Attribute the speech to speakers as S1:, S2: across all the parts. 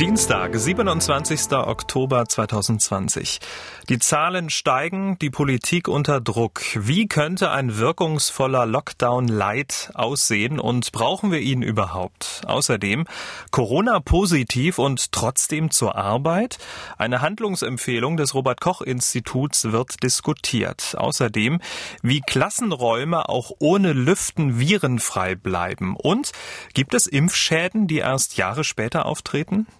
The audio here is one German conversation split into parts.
S1: Dienstag, 27. Oktober 2020. Die Zahlen steigen, die Politik unter Druck. Wie könnte ein wirkungsvoller Lockdown Light aussehen und brauchen wir ihn überhaupt? Außerdem Corona positiv und trotzdem zur Arbeit. Eine Handlungsempfehlung des Robert Koch Instituts wird diskutiert. Außerdem, wie Klassenräume auch ohne Lüften virenfrei bleiben. Und gibt es Impfschäden, die erst Jahre später auftreten?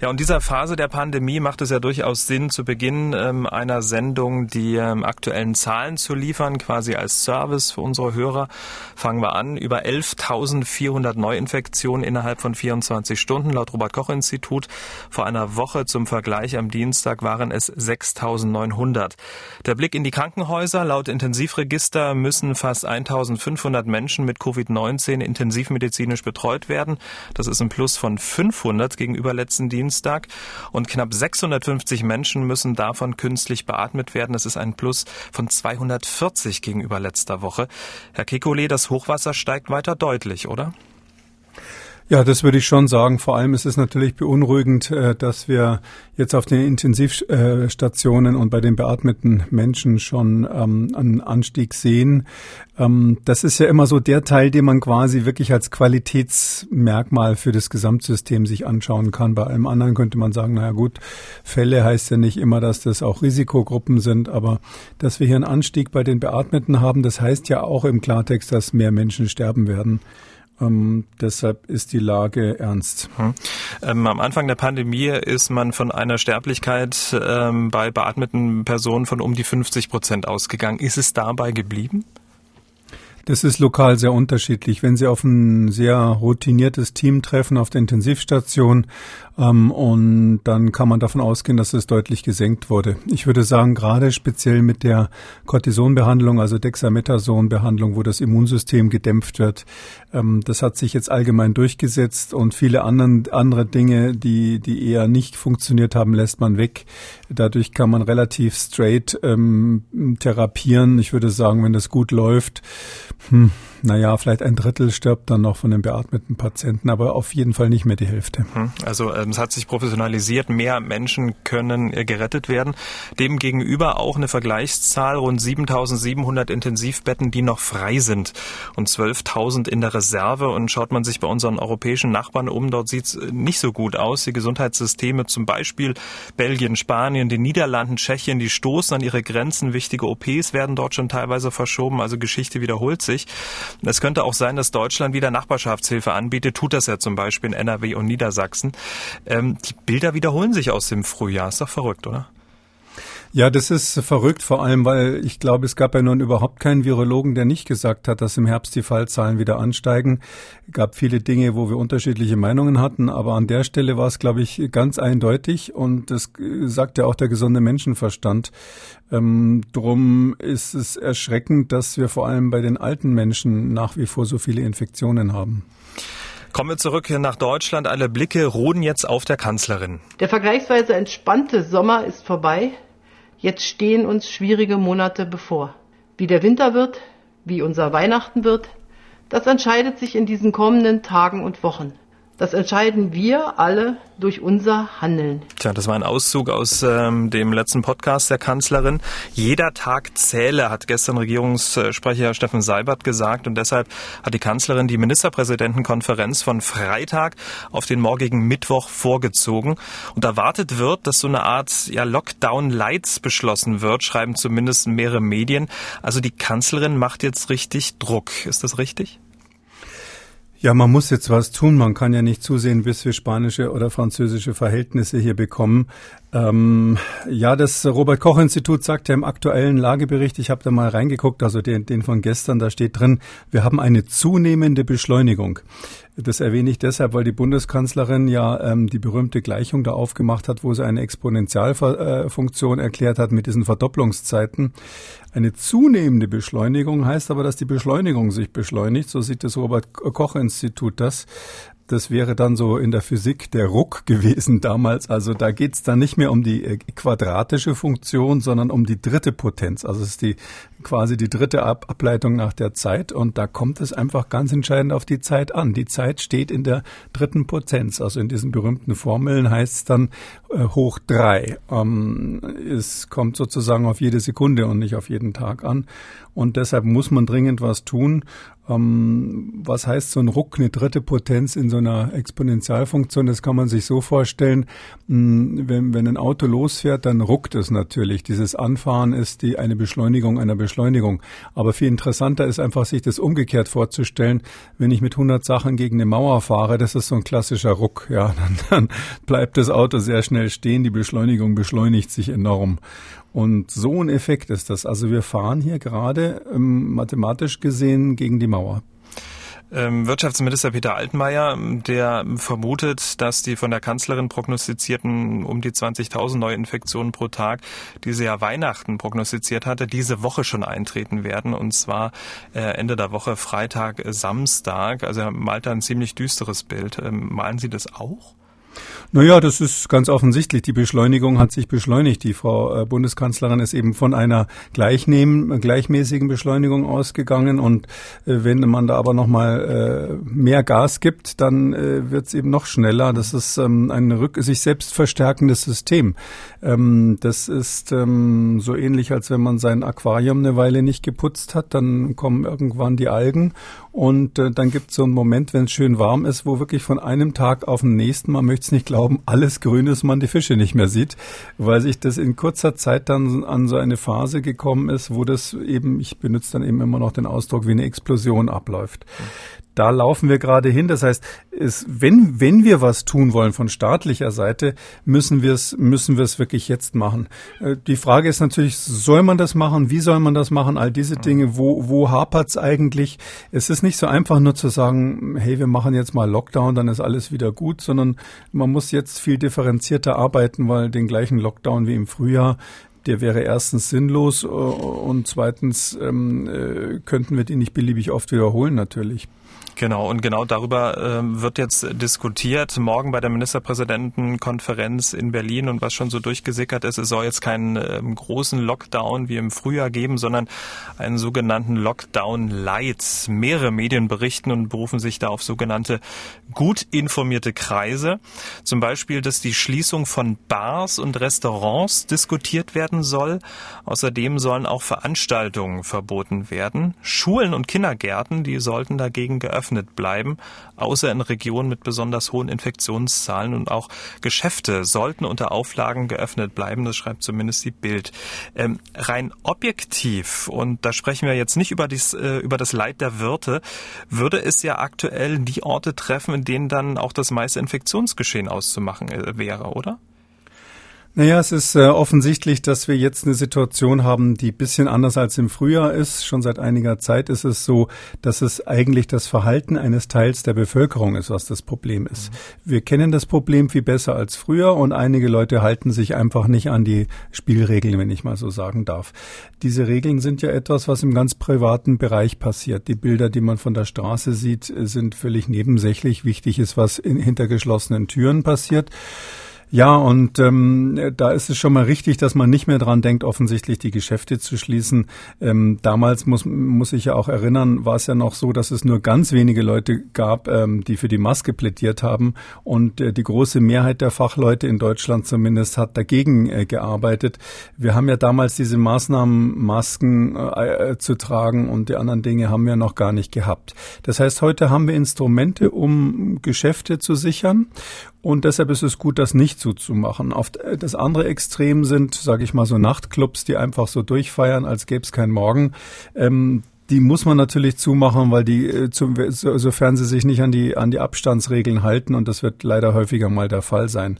S1: Ja, und dieser Phase der Pandemie macht es ja durchaus Sinn, zu Beginn ähm, einer Sendung die ähm, aktuellen Zahlen zu liefern, quasi als Service für unsere Hörer. Fangen wir an. Über 11.400 Neuinfektionen innerhalb von 24 Stunden laut Robert-Koch-Institut. Vor einer Woche zum Vergleich am Dienstag waren es 6.900. Der Blick in die Krankenhäuser. Laut Intensivregister müssen fast 1.500 Menschen mit Covid-19 intensivmedizinisch betreut werden. Das ist ein Plus von 500 gegenüber letzten Dienstag. Dienstag und knapp 650 Menschen müssen davon künstlich beatmet werden. Das ist ein Plus von 240 gegenüber letzter Woche. Herr Kekulé, das Hochwasser steigt weiter deutlich, oder?
S2: Ja, das würde ich schon sagen. Vor allem ist es natürlich beunruhigend, äh, dass wir jetzt auf den Intensivstationen und bei den beatmeten Menschen schon ähm, einen Anstieg sehen. Ähm, das ist ja immer so der Teil, den man quasi wirklich als Qualitätsmerkmal für das Gesamtsystem sich anschauen kann. Bei allem anderen könnte man sagen, naja gut, Fälle heißt ja nicht immer, dass das auch Risikogruppen sind, aber dass wir hier einen Anstieg bei den Beatmeten haben, das heißt ja auch im Klartext, dass mehr Menschen sterben werden. Ähm, deshalb ist die Lage ernst. Hm.
S1: Ähm, am Anfang der Pandemie ist man von einer Sterblichkeit ähm, bei beatmeten Personen von um die 50 Prozent ausgegangen. Ist es dabei geblieben?
S2: Das ist lokal sehr unterschiedlich. Wenn Sie auf ein sehr routiniertes Team treffen auf der Intensivstation ähm, und dann kann man davon ausgehen, dass es deutlich gesenkt wurde. Ich würde sagen, gerade speziell mit der Cortisonbehandlung, also Dexamethason-Behandlung, wo das Immunsystem gedämpft wird, ähm, das hat sich jetzt allgemein durchgesetzt und viele anderen, andere Dinge, die, die eher nicht funktioniert haben, lässt man weg. Dadurch kann man relativ straight ähm, therapieren. Ich würde sagen, wenn das gut läuft, hm, naja, vielleicht ein Drittel stirbt dann noch von den beatmeten Patienten, aber auf jeden Fall nicht mehr die Hälfte. Hm,
S1: also ähm, es hat sich professionalisiert, mehr Menschen können äh, gerettet werden. Demgegenüber auch eine Vergleichszahl, rund 7700 Intensivbetten, die noch frei sind und 12.000 in der Reserve. Und schaut man sich bei unseren europäischen Nachbarn um, dort sieht es äh, nicht so gut aus. Die Gesundheitssysteme, zum Beispiel Belgien, Spanien, die Niederlanden, Tschechien, die stoßen an ihre Grenzen. Wichtige OPs werden dort schon teilweise verschoben. Also Geschichte wiederholt sich. Es könnte auch sein, dass Deutschland wieder Nachbarschaftshilfe anbietet. Tut das ja zum Beispiel in NRW und Niedersachsen. Ähm, die Bilder wiederholen sich aus dem Frühjahr. Ist doch verrückt, oder?
S2: Ja, das ist verrückt, vor allem, weil ich glaube, es gab ja nun überhaupt keinen Virologen, der nicht gesagt hat, dass im Herbst die Fallzahlen wieder ansteigen. Es gab viele Dinge, wo wir unterschiedliche Meinungen hatten, aber an der Stelle war es, glaube ich, ganz eindeutig und das sagt ja auch der gesunde Menschenverstand. Ähm, drum ist es erschreckend, dass wir vor allem bei den alten Menschen nach wie vor so viele Infektionen haben.
S1: Kommen wir zurück hier nach Deutschland. Alle Blicke ruhen jetzt auf der Kanzlerin.
S3: Der vergleichsweise entspannte Sommer ist vorbei. Jetzt stehen uns schwierige Monate bevor. Wie der Winter wird, wie unser Weihnachten wird, das entscheidet sich in diesen kommenden Tagen und Wochen. Das entscheiden wir alle durch unser Handeln.
S1: Tja, das war ein Auszug aus ähm, dem letzten Podcast der Kanzlerin. Jeder Tag zähle, hat gestern Regierungssprecher Steffen Seibert gesagt. Und deshalb hat die Kanzlerin die Ministerpräsidentenkonferenz von Freitag auf den morgigen Mittwoch vorgezogen. Und erwartet wird, dass so eine Art ja, Lockdown-Lights beschlossen wird, schreiben zumindest mehrere Medien. Also die Kanzlerin macht jetzt richtig Druck. Ist das richtig?
S2: Ja, man muss jetzt was tun. Man kann ja nicht zusehen, bis wir spanische oder französische Verhältnisse hier bekommen. Ähm, ja, das Robert Koch Institut sagt ja im aktuellen Lagebericht, ich habe da mal reingeguckt, also den, den von gestern, da steht drin, wir haben eine zunehmende Beschleunigung. Das erwähne ich deshalb, weil die Bundeskanzlerin ja ähm, die berühmte Gleichung da aufgemacht hat, wo sie eine Exponentialfunktion erklärt hat mit diesen Verdopplungszeiten. Eine zunehmende Beschleunigung heißt aber, dass die Beschleunigung sich beschleunigt. So sieht das Robert Koch Institut das. Das wäre dann so in der Physik der Ruck gewesen damals. Also da geht es dann nicht mehr um die äh, quadratische Funktion, sondern um die dritte Potenz. Also es ist die quasi die dritte Ab Ableitung nach der Zeit und da kommt es einfach ganz entscheidend auf die Zeit an. Die Zeit steht in der dritten Potenz. Also in diesen berühmten Formeln heißt es dann äh, hoch drei. Ähm, es kommt sozusagen auf jede Sekunde und nicht auf jeden Tag an. Und deshalb muss man dringend was tun. Ähm, was heißt so ein Ruck, eine dritte Potenz in so einer Exponentialfunktion? Das kann man sich so vorstellen, mh, hm, wenn, wenn ein Auto losfährt, dann ruckt es natürlich. Dieses Anfahren ist die, eine Beschleunigung einer Beschleunigung. Aber viel interessanter ist einfach, sich das umgekehrt vorzustellen. Wenn ich mit 100 Sachen gegen eine Mauer fahre, das ist so ein klassischer Ruck. Ja, dann, dann bleibt das Auto sehr schnell stehen. Die Beschleunigung beschleunigt sich enorm. Und so ein Effekt ist das. Also wir fahren hier gerade ähm, mathematisch gesehen gegen die Mauer.
S1: Ähm, Wirtschaftsminister Peter Altmaier, der vermutet, dass die von der Kanzlerin prognostizierten um die 20.000 Neuinfektionen pro Tag, die sie ja Weihnachten prognostiziert hatte, diese Woche schon eintreten werden. Und zwar äh, Ende der Woche, Freitag, Samstag. Also er malt da ein ziemlich düsteres Bild. Ähm, malen Sie das auch?
S2: Naja, das ist ganz offensichtlich. Die Beschleunigung hat sich beschleunigt. Die Frau äh, Bundeskanzlerin ist eben von einer gleichnehmen, gleichmäßigen Beschleunigung ausgegangen. Und äh, wenn man da aber nochmal äh, mehr Gas gibt, dann äh, wird es eben noch schneller. Das ist ähm, ein rück sich selbst verstärkendes System. Ähm, das ist ähm, so ähnlich, als wenn man sein Aquarium eine Weile nicht geputzt hat. Dann kommen irgendwann die Algen und äh, dann gibt es so einen Moment, wenn es schön warm ist, wo wirklich von einem Tag auf den nächsten, man möchte es nicht glauben, alles grün ist, man die Fische nicht mehr sieht, weil sich das in kurzer Zeit dann an so eine Phase gekommen ist, wo das eben, ich benutze dann eben immer noch den Ausdruck, wie eine Explosion abläuft da laufen wir gerade hin. Das heißt, es, wenn, wenn wir was tun wollen von staatlicher Seite, müssen wir es, müssen wir es wirklich jetzt machen. Äh, die Frage ist natürlich, soll man das machen? Wie soll man das machen? All diese Dinge, wo, wo hapert's eigentlich? Es ist nicht so einfach nur zu sagen, hey, wir machen jetzt mal Lockdown, dann ist alles wieder gut, sondern man muss jetzt viel differenzierter arbeiten, weil den gleichen Lockdown wie im Frühjahr der wäre erstens sinnlos äh, und zweitens ähm, äh, könnten wir den nicht beliebig oft wiederholen natürlich.
S1: Genau, und genau darüber äh, wird jetzt diskutiert. Morgen bei der Ministerpräsidentenkonferenz in Berlin und was schon so durchgesickert ist, es soll jetzt keinen äh, großen Lockdown wie im Frühjahr geben, sondern einen sogenannten Lockdown Light. Mehrere Medien berichten und berufen sich da auf sogenannte gut informierte Kreise. Zum Beispiel, dass die Schließung von Bars und Restaurants diskutiert werden soll. Außerdem sollen auch Veranstaltungen verboten werden. Schulen und Kindergärten, die sollten dagegen geöffnet geöffnet bleiben, außer in Regionen mit besonders hohen Infektionszahlen und auch Geschäfte sollten unter Auflagen geöffnet bleiben. Das schreibt zumindest die Bild. Ähm, rein objektiv, und da sprechen wir jetzt nicht über, dies, äh, über das Leid der Wirte, würde es ja aktuell die Orte treffen, in denen dann auch das meiste Infektionsgeschehen auszumachen äh, wäre, oder?
S2: Naja, es ist äh, offensichtlich, dass wir jetzt eine Situation haben, die bisschen anders als im Frühjahr ist. Schon seit einiger Zeit ist es so, dass es eigentlich das Verhalten eines Teils der Bevölkerung ist, was das Problem ist. Mhm. Wir kennen das Problem viel besser als früher und einige Leute halten sich einfach nicht an die Spielregeln, wenn ich mal so sagen darf. Diese Regeln sind ja etwas, was im ganz privaten Bereich passiert. Die Bilder, die man von der Straße sieht, sind völlig nebensächlich. Wichtig ist, was in, hinter geschlossenen Türen passiert. Ja, und ähm, da ist es schon mal richtig, dass man nicht mehr dran denkt, offensichtlich die Geschäfte zu schließen. Ähm, damals muss, muss ich ja auch erinnern, war es ja noch so, dass es nur ganz wenige Leute gab, ähm, die für die Maske plädiert haben. Und äh, die große Mehrheit der Fachleute in Deutschland zumindest hat dagegen äh, gearbeitet. Wir haben ja damals diese Maßnahmen, Masken äh, äh, zu tragen und die anderen Dinge haben wir noch gar nicht gehabt. Das heißt, heute haben wir Instrumente, um Geschäfte zu sichern. Und deshalb ist es gut, das nicht zuzumachen. Auf das andere Extrem sind, sage ich mal, so Nachtclubs, die einfach so durchfeiern, als gäbe es keinen Morgen. Ähm, die muss man natürlich zumachen, weil die, äh, zum, sofern sie sich nicht an die, an die Abstandsregeln halten, und das wird leider häufiger mal der Fall sein.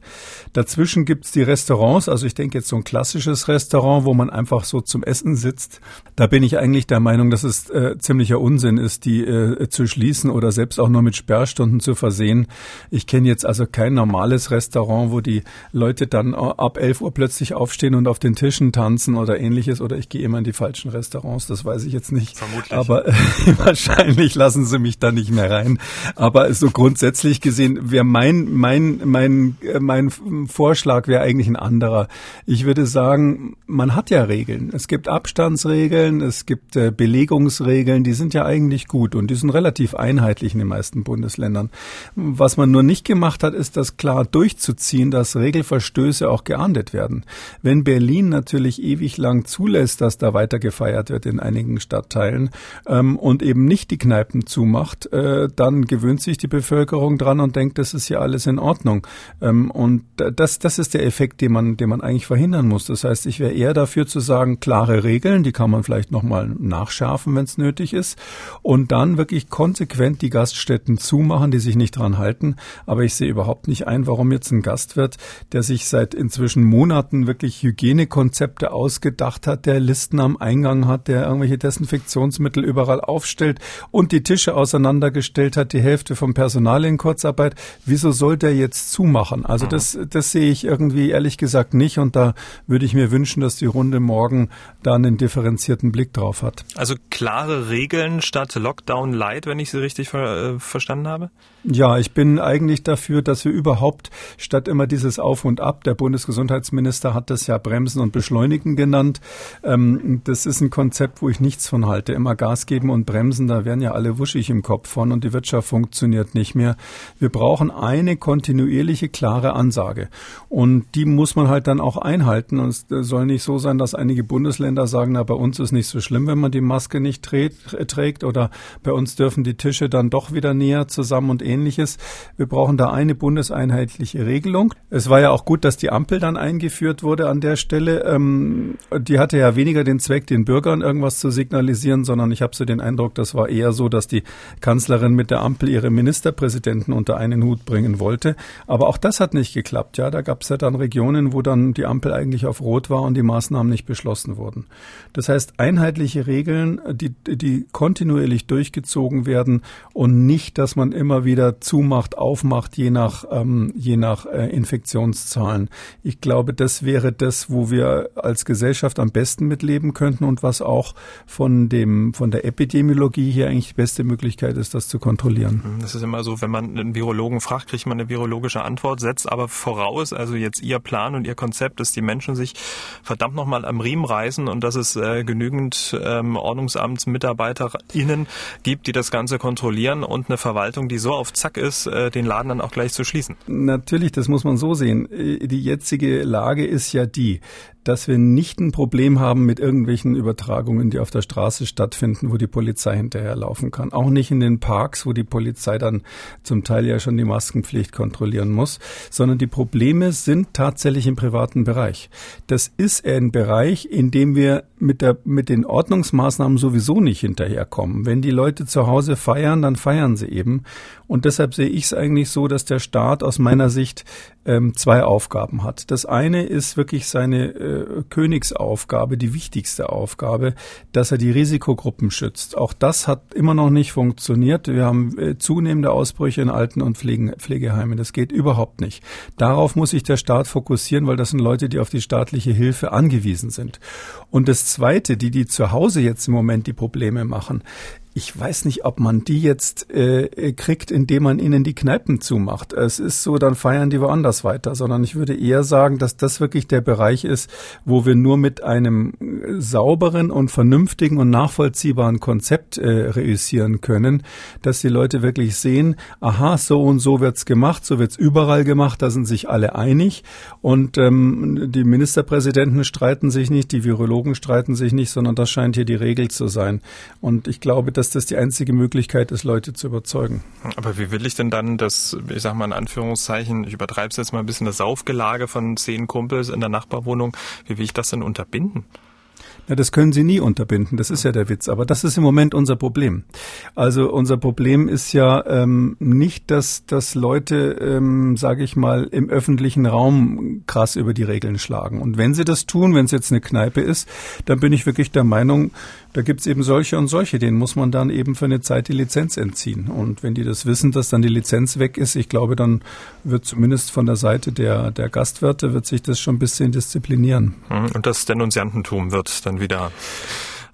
S2: Dazwischen gibt's die Restaurants, also ich denke jetzt so ein klassisches Restaurant, wo man einfach so zum Essen sitzt. Da bin ich eigentlich der Meinung, dass es äh, ziemlicher Unsinn ist, die äh, zu schließen oder selbst auch nur mit Sperrstunden zu versehen. Ich kenne jetzt also kein normales Restaurant, wo die Leute dann ab 11 Uhr plötzlich aufstehen und auf den Tischen tanzen oder ähnliches. Oder ich gehe immer in die falschen Restaurants, das weiß ich jetzt nicht. Vermutlich. Aber äh, wahrscheinlich lassen sie mich da nicht mehr rein. Aber so grundsätzlich gesehen wäre mein, mein, mein, äh, mein Vorschlag wäre eigentlich ein anderer. Ich würde sagen, man hat ja Regeln. Es gibt Abstandsregeln, es gibt äh, Belegungsregeln, die sind ja eigentlich gut und die sind relativ einheitlich in den meisten Bundesländern. Was man nur nicht gemacht hat, ist das klar durchzuziehen, dass Regelverstöße auch geahndet werden. Wenn Berlin natürlich ewig lang zulässt, dass da weiter gefeiert wird in einigen Stadtteilen ähm, und eben nicht die Kneipen zumacht, äh, dann gewöhnt sich die Bevölkerung dran und denkt, das ist ja alles in Ordnung. Ähm, und das, das ist der Effekt, den man, den man eigentlich verhindern muss. Das heißt, ich wäre eher dafür zu sagen, klare Regeln, die kann man vielleicht nochmal nachschärfen, wenn es nötig ist, und dann wirklich konsequent die Gaststätten zumachen, die sich nicht dran halten. Aber ich sehe überhaupt nicht ein, warum jetzt ein Gastwirt, der sich seit inzwischen Monaten wirklich Hygienekonzepte ausgedacht hat, der Listen am Eingang hat, der irgendwelche Desinfektionsmittel überall aufstellt und die Tische auseinandergestellt hat, die Hälfte vom Personal in Kurzarbeit. Wieso soll der jetzt zumachen? Also mhm. das, das sehe ich irgendwie ehrlich gesagt nicht und da würde ich mir wünschen, dass die Runde morgen da einen differenzierten Blick drauf hat.
S1: Also klare Regeln statt Lockdown Light, wenn ich Sie richtig ver äh, verstanden habe?
S2: Ja, ich bin eigentlich dafür, dass wir überhaupt statt immer dieses Auf und Ab, der Bundesgesundheitsminister hat das ja Bremsen und Beschleunigen genannt. Ähm, das ist ein Konzept, wo ich nichts von halte. Immer Gas geben und bremsen, da werden ja alle wuschig im Kopf von und die Wirtschaft funktioniert nicht mehr. Wir brauchen eine kontinuierliche, klare Ansage. Und die muss man halt dann auch einhalten. Und es soll nicht so sein, dass einige Bundesländer sagen, na, bei uns ist nicht so schlimm, wenn man die Maske nicht trägt oder bei uns dürfen die Tische dann doch wieder näher zusammen und ähnliches. Wir brauchen da eine bundeseinheitliche Regelung. Es war ja auch gut, dass die Ampel dann eingeführt wurde an der Stelle. Ähm, die hatte ja weniger den Zweck, den Bürgern irgendwas zu signalisieren, sondern ich habe so den Eindruck, das war eher so, dass die Kanzlerin mit der Ampel ihre Ministerpräsidenten unter einen Hut bringen wollte. Aber auch das hat nicht geklappt. Ja, da gab es ja dann Regionen, wo dann die Ampel eigentlich auf Rot war und die Maßnahmen nicht beschlossen wurden. Das heißt, einheitliche Regeln, die, die kontinuierlich durchgezogen werden und nicht, dass man immer wieder zumacht, aufmacht, je nach, ähm, je nach äh, Infektionszahlen. Ich glaube, das wäre das, wo wir als Gesellschaft am besten mitleben könnten und was auch von dem, von der Epidemiologie hier eigentlich die beste Möglichkeit ist, das zu kontrollieren.
S1: Mhm, das ist immer so, wenn man einen Virologen fragt, kriegt man eine virologische Antwort, setzt aber voraus, also jetzt Ihr Plan und Ihr Konzept, dass die Menschen sich verdammt nochmal am Riemen reißen und dass es äh, genügend ähm, OrdnungsamtsmitarbeiterInnen gibt, die das Ganze kontrollieren und eine Verwaltung, die so auf Zack ist, äh, den Laden dann auch gleich zu schließen.
S2: Natürlich, das muss man so sehen. Äh, die jetzige Lage ist ja die, dass wir nicht ein Problem haben mit irgendwelchen Übertragungen, die auf der Straße stattfinden, wo die Polizei hinterherlaufen kann. Auch nicht in den Parks, wo die Polizei dann zum Teil ja schon die Maskenpflicht kontrollieren muss, sondern die Probleme sind tatsächlich im privaten Bereich. Das ist ein Bereich, in dem wir mit, der, mit den Ordnungsmaßnahmen sowieso nicht hinterherkommen. Wenn die Leute zu Hause feiern, dann feiern sie eben. Und deshalb sehe ich es eigentlich so, dass der Staat aus meiner Sicht ähm, zwei Aufgaben hat. Das eine ist wirklich seine äh, Königsaufgabe, die wichtigste Aufgabe, dass er die Risikogruppen schützt. Auch das hat immer noch nicht funktioniert. Wir haben äh, zunehmende Ausbrüche in Alten- und Pflegen, Pflegeheimen. Das geht überhaupt nicht. Darauf muss sich der Staat fokussieren, weil das sind Leute, die auf die staatliche Hilfe angewiesen sind. Und das Zweite, die, die zu Hause jetzt im Moment die Probleme machen, ich weiß nicht, ob man die jetzt äh, kriegt, indem man ihnen die Kneipen zumacht. Es ist so, dann feiern die woanders weiter, sondern ich würde eher sagen, dass das wirklich der Bereich ist, wo wir nur mit einem sauberen und vernünftigen und nachvollziehbaren Konzept äh, reüssieren können, dass die Leute wirklich sehen, aha, so und so wird's gemacht, so wird's überall gemacht, da sind sich alle einig und ähm, die Ministerpräsidenten streiten sich nicht, die Virologen streiten sich nicht, sondern das scheint hier die Regel zu sein. Und ich glaube, dass das die einzige Möglichkeit ist, Leute zu überzeugen.
S1: Aber wie will ich denn dann das, ich sag mal in Anführungszeichen, ich übertreibe es jetzt mal ein bisschen, das Saufgelage von zehn Kumpels in der Nachbarwohnung, wie will ich das denn unterbinden?
S2: Ja, das können Sie nie unterbinden. Das ist ja der Witz. Aber das ist im Moment unser Problem. Also unser Problem ist ja ähm, nicht, dass, dass Leute, ähm, sage ich mal, im öffentlichen Raum krass über die Regeln schlagen. Und wenn sie das tun, wenn es jetzt eine Kneipe ist, dann bin ich wirklich der Meinung, da gibt's eben solche und solche, denen muss man dann eben für eine Zeit die Lizenz entziehen. Und wenn die das wissen, dass dann die Lizenz weg ist, ich glaube, dann wird zumindest von der Seite der, der Gastwirte, wird sich das schon ein bisschen disziplinieren.
S1: Mhm. Und das Denunziantentum wird dann wieder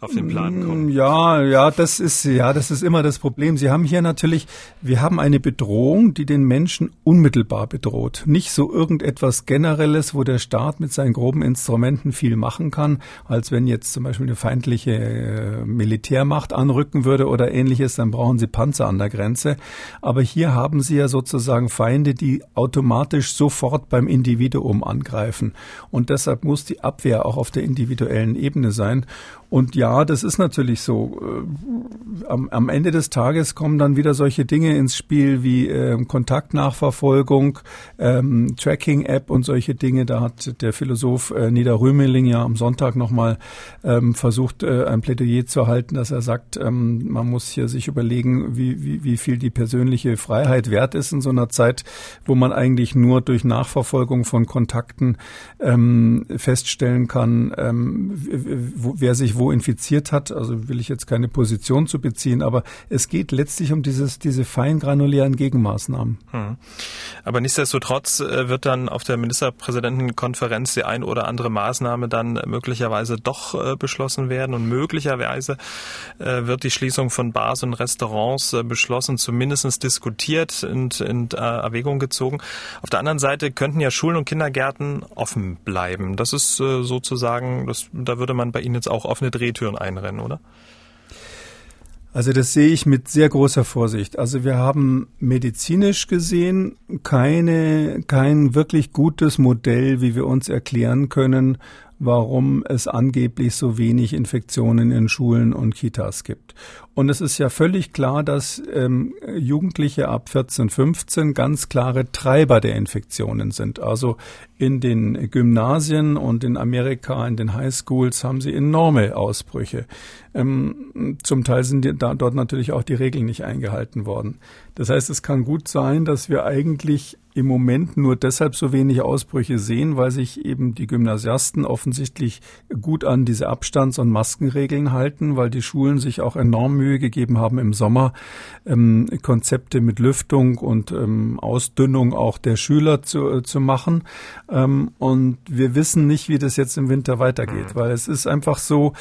S1: auf den Plan kommen.
S2: Ja, ja, das ist, ja, das ist immer das Problem. Sie haben hier natürlich, wir haben eine Bedrohung, die den Menschen unmittelbar bedroht. Nicht so irgendetwas Generelles, wo der Staat mit seinen groben Instrumenten viel machen kann, als wenn jetzt zum Beispiel eine feindliche äh, Militärmacht anrücken würde oder ähnliches, dann brauchen sie Panzer an der Grenze. Aber hier haben sie ja sozusagen Feinde, die automatisch sofort beim Individuum angreifen. Und deshalb muss die Abwehr auch auf der individuellen Ebene sein. Und ja, das ist natürlich so. Äh, am, am, Ende des Tages kommen dann wieder solche Dinge ins Spiel wie äh, Kontaktnachverfolgung, ähm, Tracking-App und solche Dinge. Da hat der Philosoph äh, Nieder Rümeling ja am Sonntag nochmal ähm, versucht, äh, ein Plädoyer zu halten, dass er sagt, ähm, man muss hier sich überlegen, wie, wie, wie viel die persönliche Freiheit wert ist in so einer Zeit, wo man eigentlich nur durch Nachverfolgung von Kontakten ähm, feststellen kann, ähm, wer sich wo infiziert hat. Also will ich jetzt keine Position zu beziehen, aber es geht letztlich um dieses, diese feingranulären Gegenmaßnahmen. Hm.
S1: Aber nichtsdestotrotz äh, wird dann auf der Ministerpräsidentenkonferenz die ein oder andere Maßnahme dann möglicherweise doch äh, beschlossen werden und möglicherweise äh, wird die Schließung von Bars und Restaurants beschlossen, zumindest diskutiert und in Erwägung gezogen. Auf der anderen Seite könnten ja Schulen und Kindergärten offen bleiben. Das ist sozusagen, das, da würde man bei Ihnen jetzt auch offene offene Drehtüren einrennen, oder?
S2: Also das sehe ich mit sehr großer Vorsicht. Also wir haben medizinisch gesehen keine, kein wirklich gutes Modell, wie wir uns erklären können, warum es angeblich so wenig Infektionen in Schulen und Kitas gibt. Und es ist ja völlig klar, dass ähm, Jugendliche ab 14, 15 ganz klare Treiber der Infektionen sind. Also in den Gymnasien und in Amerika, in den Highschools haben sie enorme Ausbrüche. Ähm, zum Teil sind die, da, dort natürlich auch die Regeln nicht eingehalten worden. Das heißt, es kann gut sein, dass wir eigentlich im Moment nur deshalb so wenig Ausbrüche sehen, weil sich eben die Gymnasiasten offensichtlich gut an diese Abstands- und Maskenregeln halten, weil die Schulen sich auch enorm Mühe gegeben haben, im Sommer ähm, Konzepte mit Lüftung und ähm, Ausdünnung auch der Schüler zu, äh, zu machen. Ähm, und wir wissen nicht, wie das jetzt im Winter weitergeht, mhm. weil es ist einfach so,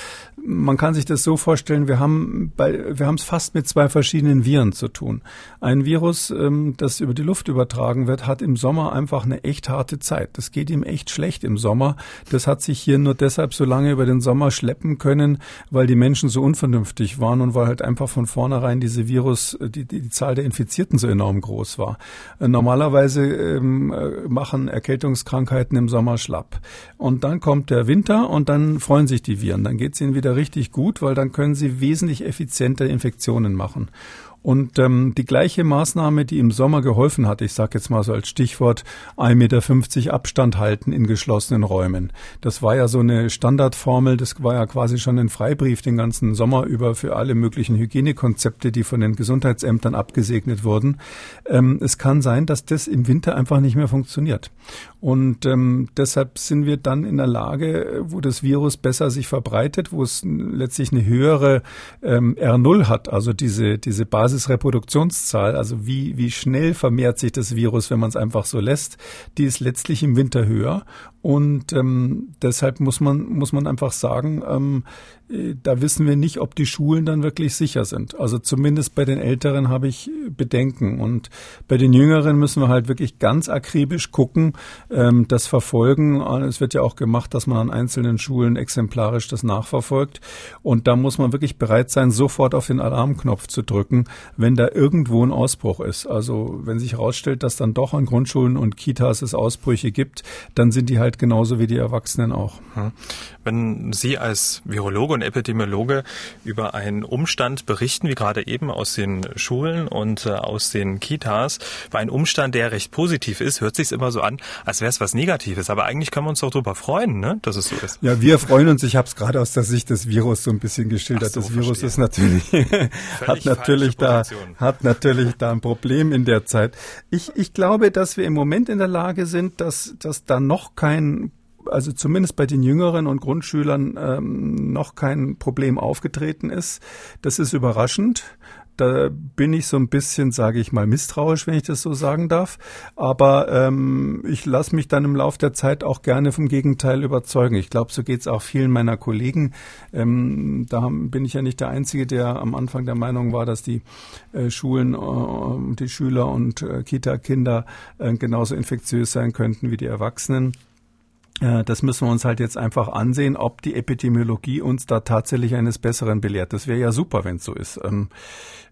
S2: man kann sich das so vorstellen, wir haben bei, wir haben es fast mit zwei verschiedenen Viren zu tun. Ein Virus, ähm, das über die Luft übertragen wird, hat im Sommer einfach eine echt harte Zeit. Das geht ihm echt schlecht im Sommer. Das hat sich hier nur deshalb so lange über den Sommer schleppen können, weil die Menschen so unvernünftig waren und weil halt einfach von vornherein diese Virus, die, die, die Zahl der Infizierten so enorm groß war. Äh, normalerweise ähm, äh, machen Erkältungskrankheiten im Sommer schlapp. Und dann kommt der Winter und dann freuen sich die Viren. Dann geht es ihnen wieder richtig gut, weil dann können sie wesentlich effizienter Infektionen machen. Und ähm, die gleiche Maßnahme, die im Sommer geholfen hat, ich sage jetzt mal so als Stichwort 1,50 Meter Abstand halten in geschlossenen Räumen. Das war ja so eine Standardformel, das war ja quasi schon ein Freibrief den ganzen Sommer über für alle möglichen Hygienekonzepte, die von den Gesundheitsämtern abgesegnet wurden. Ähm, es kann sein, dass das im Winter einfach nicht mehr funktioniert. Und ähm, deshalb sind wir dann in der Lage, wo das Virus besser sich verbreitet, wo es letztlich eine höhere ähm, R0 hat, also diese, diese Basisreproduktionszahl, also wie, wie schnell vermehrt sich das Virus, wenn man es einfach so lässt, die ist letztlich im Winter höher. Und ähm, deshalb muss man, muss man einfach sagen, ähm, äh, da wissen wir nicht, ob die Schulen dann wirklich sicher sind. Also zumindest bei den Älteren habe ich Bedenken. Und bei den Jüngeren müssen wir halt wirklich ganz akribisch gucken, ähm, das verfolgen. Es wird ja auch gemacht, dass man an einzelnen Schulen exemplarisch das nachverfolgt. Und da muss man wirklich bereit sein, sofort auf den Alarmknopf zu drücken, wenn da irgendwo ein Ausbruch ist. Also wenn sich herausstellt, dass dann doch an Grundschulen und Kitas es Ausbrüche gibt, dann sind die halt genauso wie die Erwachsenen auch.
S1: Hm. Wenn Sie als Virologe und Epidemiologe über einen Umstand berichten, wie gerade eben aus den Schulen und äh, aus den Kitas. Bei einem Umstand, der recht positiv ist, hört sich immer so an, als wäre es was Negatives. Aber eigentlich können wir uns doch darüber freuen, ne, dass es so ist.
S2: Ja, wir freuen uns. Ich habe es gerade aus der Sicht des Virus so ein bisschen geschildert. So, das Virus verstehe. ist natürlich hat natürlich da hat natürlich da ein Problem in der Zeit. Ich ich glaube, dass wir im Moment in der Lage sind, dass dass da noch kein also zumindest bei den Jüngeren und Grundschülern ähm, noch kein Problem aufgetreten ist. Das ist überraschend. Da bin ich so ein bisschen, sage ich mal, misstrauisch, wenn ich das so sagen darf. Aber ähm, ich lasse mich dann im Laufe der Zeit auch gerne vom Gegenteil überzeugen. Ich glaube, so geht es auch vielen meiner Kollegen. Ähm, da bin ich ja nicht der Einzige, der am Anfang der Meinung war, dass die äh, Schulen, äh, die Schüler und äh, Kita-Kinder äh, genauso infektiös sein könnten wie die Erwachsenen. Äh, das müssen wir uns halt jetzt einfach ansehen, ob die Epidemiologie uns da tatsächlich eines Besseren belehrt. Das wäre ja super, wenn es so ist. Ähm,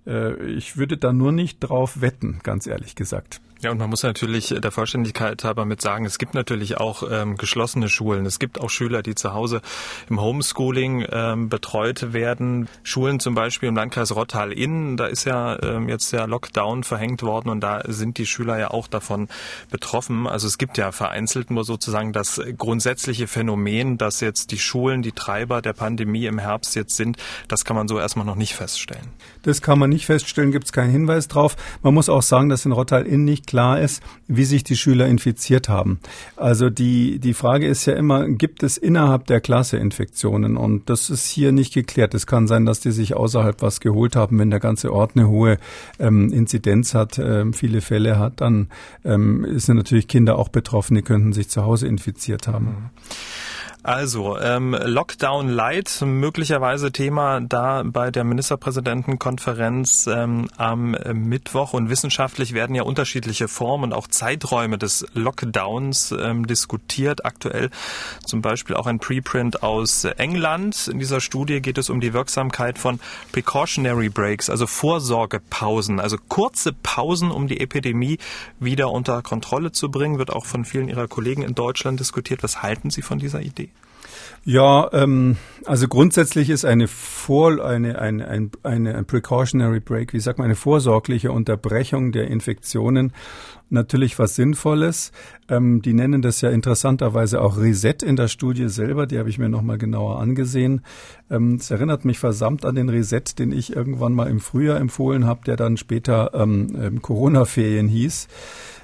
S2: äh, ich würde da nur nicht drauf wetten, ganz ehrlich gesagt.
S1: Ja, und man muss natürlich der Vollständigkeit halber mit sagen, es gibt natürlich auch ähm, geschlossene Schulen. Es gibt auch Schüler, die zu Hause im Homeschooling ähm, betreut werden. Schulen zum Beispiel im Landkreis Rottal-Inn, da ist ja ähm, jetzt der Lockdown verhängt worden und da sind die Schüler ja auch davon betroffen. Also es gibt ja vereinzelt nur sozusagen das grundsätzliche Phänomen, dass jetzt die Schulen die Treiber der Pandemie im Herbst jetzt sind. Das kann man so erstmal noch nicht feststellen.
S2: Das kann man nicht feststellen, gibt es keinen Hinweis drauf. Man muss auch sagen, dass in Rottal-Inn nicht klar ist, wie sich die Schüler infiziert haben. Also die, die Frage ist ja immer, gibt es innerhalb der Klasse Infektionen? Und das ist hier nicht geklärt. Es kann sein, dass die sich außerhalb was geholt haben, wenn der ganze Ort eine hohe ähm, Inzidenz hat, ähm, viele Fälle hat, dann ähm, sind natürlich Kinder auch betroffen, die könnten sich zu Hause infiziert haben. Mhm.
S1: Also, ähm, Lockdown Light, möglicherweise Thema da bei der Ministerpräsidentenkonferenz ähm, am Mittwoch. Und wissenschaftlich werden ja unterschiedliche Formen und auch Zeiträume des Lockdowns ähm, diskutiert. Aktuell zum Beispiel auch ein Preprint aus England. In dieser Studie geht es um die Wirksamkeit von Precautionary Breaks, also Vorsorgepausen, also kurze Pausen, um die Epidemie wieder unter Kontrolle zu bringen. Wird auch von vielen Ihrer Kollegen in Deutschland diskutiert. Was halten Sie von dieser Idee?
S2: Ja, ähm, also grundsätzlich ist eine Vor eine, eine, eine, eine Precautionary Break, wie sagt man, eine vorsorgliche Unterbrechung der Infektionen natürlich was Sinnvolles. Ähm, die nennen das ja interessanterweise auch Reset in der Studie selber. Die habe ich mir nochmal genauer angesehen. Ähm, es erinnert mich versammt an den Reset, den ich irgendwann mal im Frühjahr empfohlen habe, der dann später ähm, ähm Corona-Ferien hieß.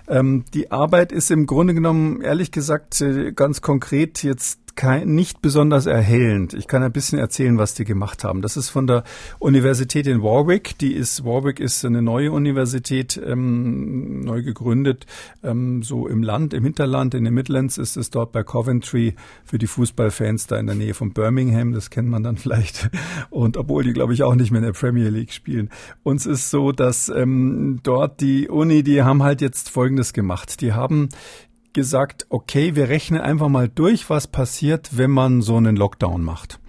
S2: Ähm, die Arbeit ist im Grunde genommen, ehrlich gesagt, äh, ganz konkret jetzt kein, nicht besonders erhellend. Ich kann ein bisschen erzählen, was die gemacht haben. Das ist von der Universität in Warwick. Die ist Warwick ist eine neue Universität, ähm, neu gegründet, ähm, so im Land, im Hinterland, in den Midlands ist es dort bei Coventry für die Fußballfans da in der Nähe von Birmingham. Das kennt man dann vielleicht. Und obwohl die, glaube ich, auch nicht mehr in der Premier League spielen. Uns ist so, dass ähm, dort die Uni, die haben halt jetzt Folgendes gemacht. Die haben gesagt, okay, wir rechnen einfach mal durch, was passiert, wenn man so einen Lockdown macht.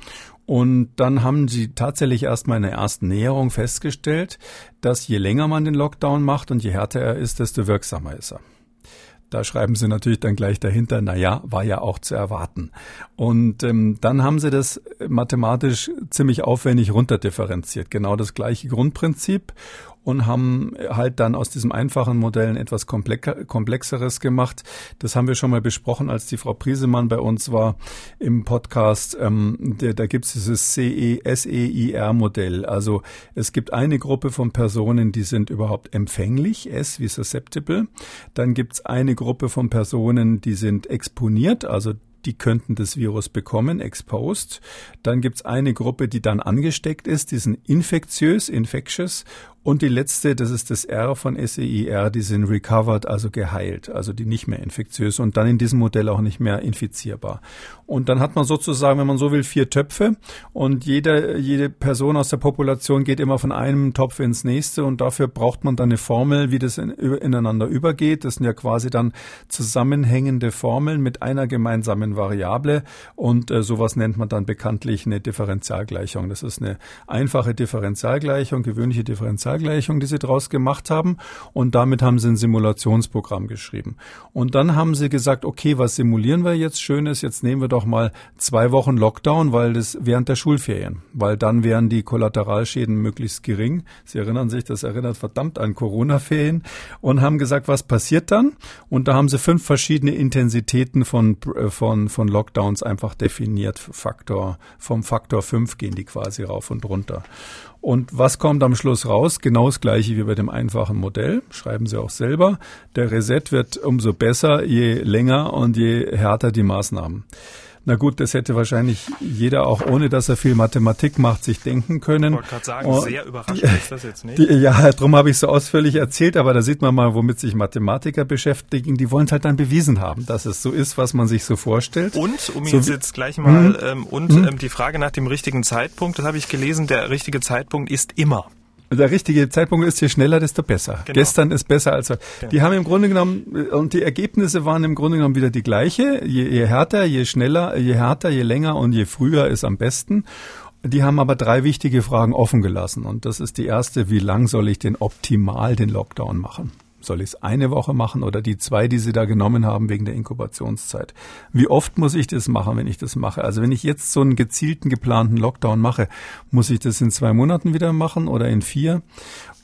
S2: Und dann haben sie tatsächlich erstmal in der ersten Näherung festgestellt, dass je länger man den Lockdown macht und je härter er ist, desto wirksamer ist er. Da schreiben sie natürlich dann gleich dahinter, na ja, war ja auch zu erwarten. Und ähm, dann haben sie das mathematisch ziemlich aufwendig runterdifferenziert. Genau das gleiche Grundprinzip und haben halt dann aus diesem einfachen Modell ein etwas komplexeres gemacht. Das haben wir schon mal besprochen, als die Frau Priesemann bei uns war im Podcast. Ähm, der, da gibt es dieses CE-SEIR-Modell. Also es gibt eine Gruppe von Personen, die sind überhaupt empfänglich, S wie susceptible. Dann gibt es eine Gruppe von Personen, die sind exponiert, also die könnten das Virus bekommen, exposed. Dann gibt's eine Gruppe, die dann angesteckt ist, die sind infektiös, infectious. Und die letzte, das ist das R von SEIR, die sind recovered, also geheilt, also die nicht mehr infektiös und dann in diesem Modell auch nicht mehr infizierbar. Und dann hat man sozusagen, wenn man so will, vier Töpfe und jede, jede Person aus der Population geht immer von einem Topf ins nächste und dafür braucht man dann eine Formel, wie das in, ineinander übergeht. Das sind ja quasi dann zusammenhängende Formeln mit einer gemeinsamen Variable und äh, sowas nennt man dann bekanntlich eine Differentialgleichung. Das ist eine einfache Differentialgleichung, gewöhnliche Differentialgleichung Differentialgleichung, die sie daraus gemacht haben. Und damit haben sie ein Simulationsprogramm geschrieben. Und dann haben sie gesagt, okay, was simulieren wir jetzt Schönes? Jetzt nehmen wir doch mal zwei Wochen Lockdown, weil das während der Schulferien, weil dann wären die Kollateralschäden möglichst gering. Sie erinnern sich, das erinnert verdammt an Corona-Ferien und haben gesagt, was passiert dann? Und da haben sie fünf verschiedene Intensitäten von, äh, von, von Lockdowns einfach definiert. Faktor, vom Faktor fünf gehen die quasi rauf und runter. Und was kommt am Schluss raus? Genau das gleiche wie bei dem einfachen Modell. Schreiben Sie auch selber. Der Reset wird umso besser, je länger und je härter die Maßnahmen. Na gut, das hätte wahrscheinlich jeder auch ohne, dass er viel Mathematik macht, sich denken können. Ich
S1: wollte gerade sagen, sehr überraschend die, ist das jetzt nicht. Die,
S2: ja, darum habe ich so ausführlich erzählt, aber da sieht man mal, womit sich Mathematiker beschäftigen. Die wollen es halt dann bewiesen haben, dass es so ist, was man sich so vorstellt.
S1: Und, um so jetzt, jetzt gleich mal, ähm, und hm? ähm, die Frage nach dem richtigen Zeitpunkt, das habe ich gelesen, der richtige Zeitpunkt ist immer.
S2: Der richtige Zeitpunkt ist, je schneller, desto besser. Genau. Gestern ist besser als genau. Die haben im Grunde genommen, und die Ergebnisse waren im Grunde genommen wieder die gleiche. Je, je härter, je schneller, je härter, je länger und je früher ist am besten. Die haben aber drei wichtige Fragen offen gelassen. Und das ist die erste, wie lang soll ich denn optimal den Lockdown machen? Soll ich es eine Woche machen oder die zwei, die Sie da genommen haben wegen der Inkubationszeit? Wie oft muss ich das machen, wenn ich das mache? Also wenn ich jetzt so einen gezielten, geplanten Lockdown mache, muss ich das in zwei Monaten wieder machen oder in vier?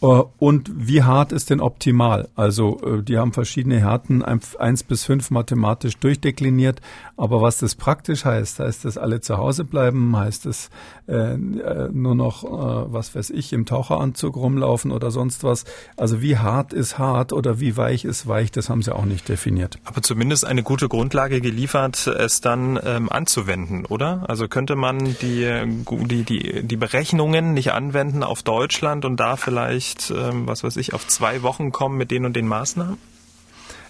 S2: Äh, und wie hart ist denn optimal? Also äh, die haben verschiedene Härten, eins bis fünf mathematisch durchdekliniert. Aber was das praktisch heißt, heißt das alle zu Hause bleiben, heißt es äh, äh, nur noch, äh, was weiß ich, im Taucheranzug rumlaufen oder sonst was. Also wie hart ist hart oder wie weich ist weich, das haben sie auch nicht definiert.
S1: Aber zumindest eine gute Grundlage geliefert, es dann ähm, anzuwenden, oder? Also könnte man die, die, die, die Berechnungen nicht anwenden auf Deutschland und da vielleicht vielleicht, ähm, was weiß ich, auf zwei Wochen kommen mit den und den Maßnahmen?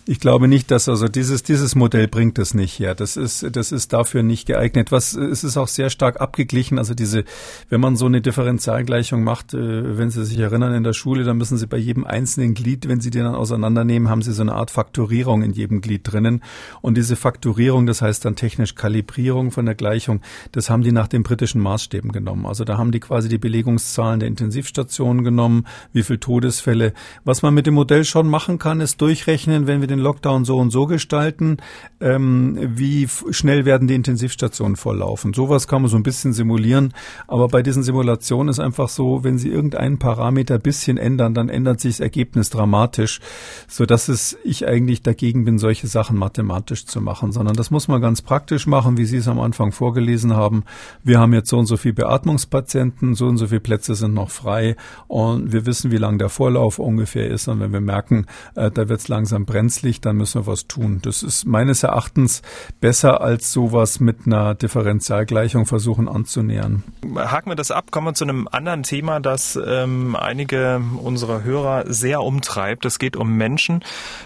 S2: Ich glaube nicht, dass also dieses dieses Modell bringt es nicht her. Das ist das ist dafür nicht geeignet. Was es ist auch sehr stark abgeglichen. Also diese, wenn man so eine Differentialgleichung macht, äh, wenn Sie sich erinnern in der Schule, dann müssen Sie bei jedem einzelnen Glied, wenn Sie den dann auseinandernehmen, haben Sie so eine Art Faktorierung in jedem Glied drinnen. Und diese Faktorierung, das heißt dann technisch Kalibrierung von der Gleichung, das haben die nach den britischen Maßstäben genommen. Also da haben die quasi die Belegungszahlen der Intensivstationen genommen, wie viel Todesfälle. Was man mit dem Modell schon machen kann, ist durchrechnen, wenn wir den den Lockdown so und so gestalten, ähm, wie schnell werden die Intensivstationen volllaufen. Sowas kann man so ein bisschen simulieren, aber bei diesen Simulationen ist einfach so, wenn Sie irgendeinen Parameter bisschen ändern, dann ändert sich das Ergebnis dramatisch, so dass es ich eigentlich dagegen bin, solche Sachen mathematisch zu machen, sondern das muss man ganz praktisch machen, wie Sie es am Anfang vorgelesen haben. Wir haben jetzt so und so viele Beatmungspatienten, so und so viele Plätze sind noch frei und wir wissen, wie lang der Vorlauf ungefähr ist und wenn wir merken, äh, da wird es langsam brenzlig, brenzlig, dann müssen wir was tun. Das ist meines Erachtens besser als sowas mit einer Differentialgleichung versuchen anzunähern.
S1: Haken wir das ab, kommen wir zu einem anderen Thema, das ähm, einige unserer Hörer sehr umtreibt. Es geht um Menschen,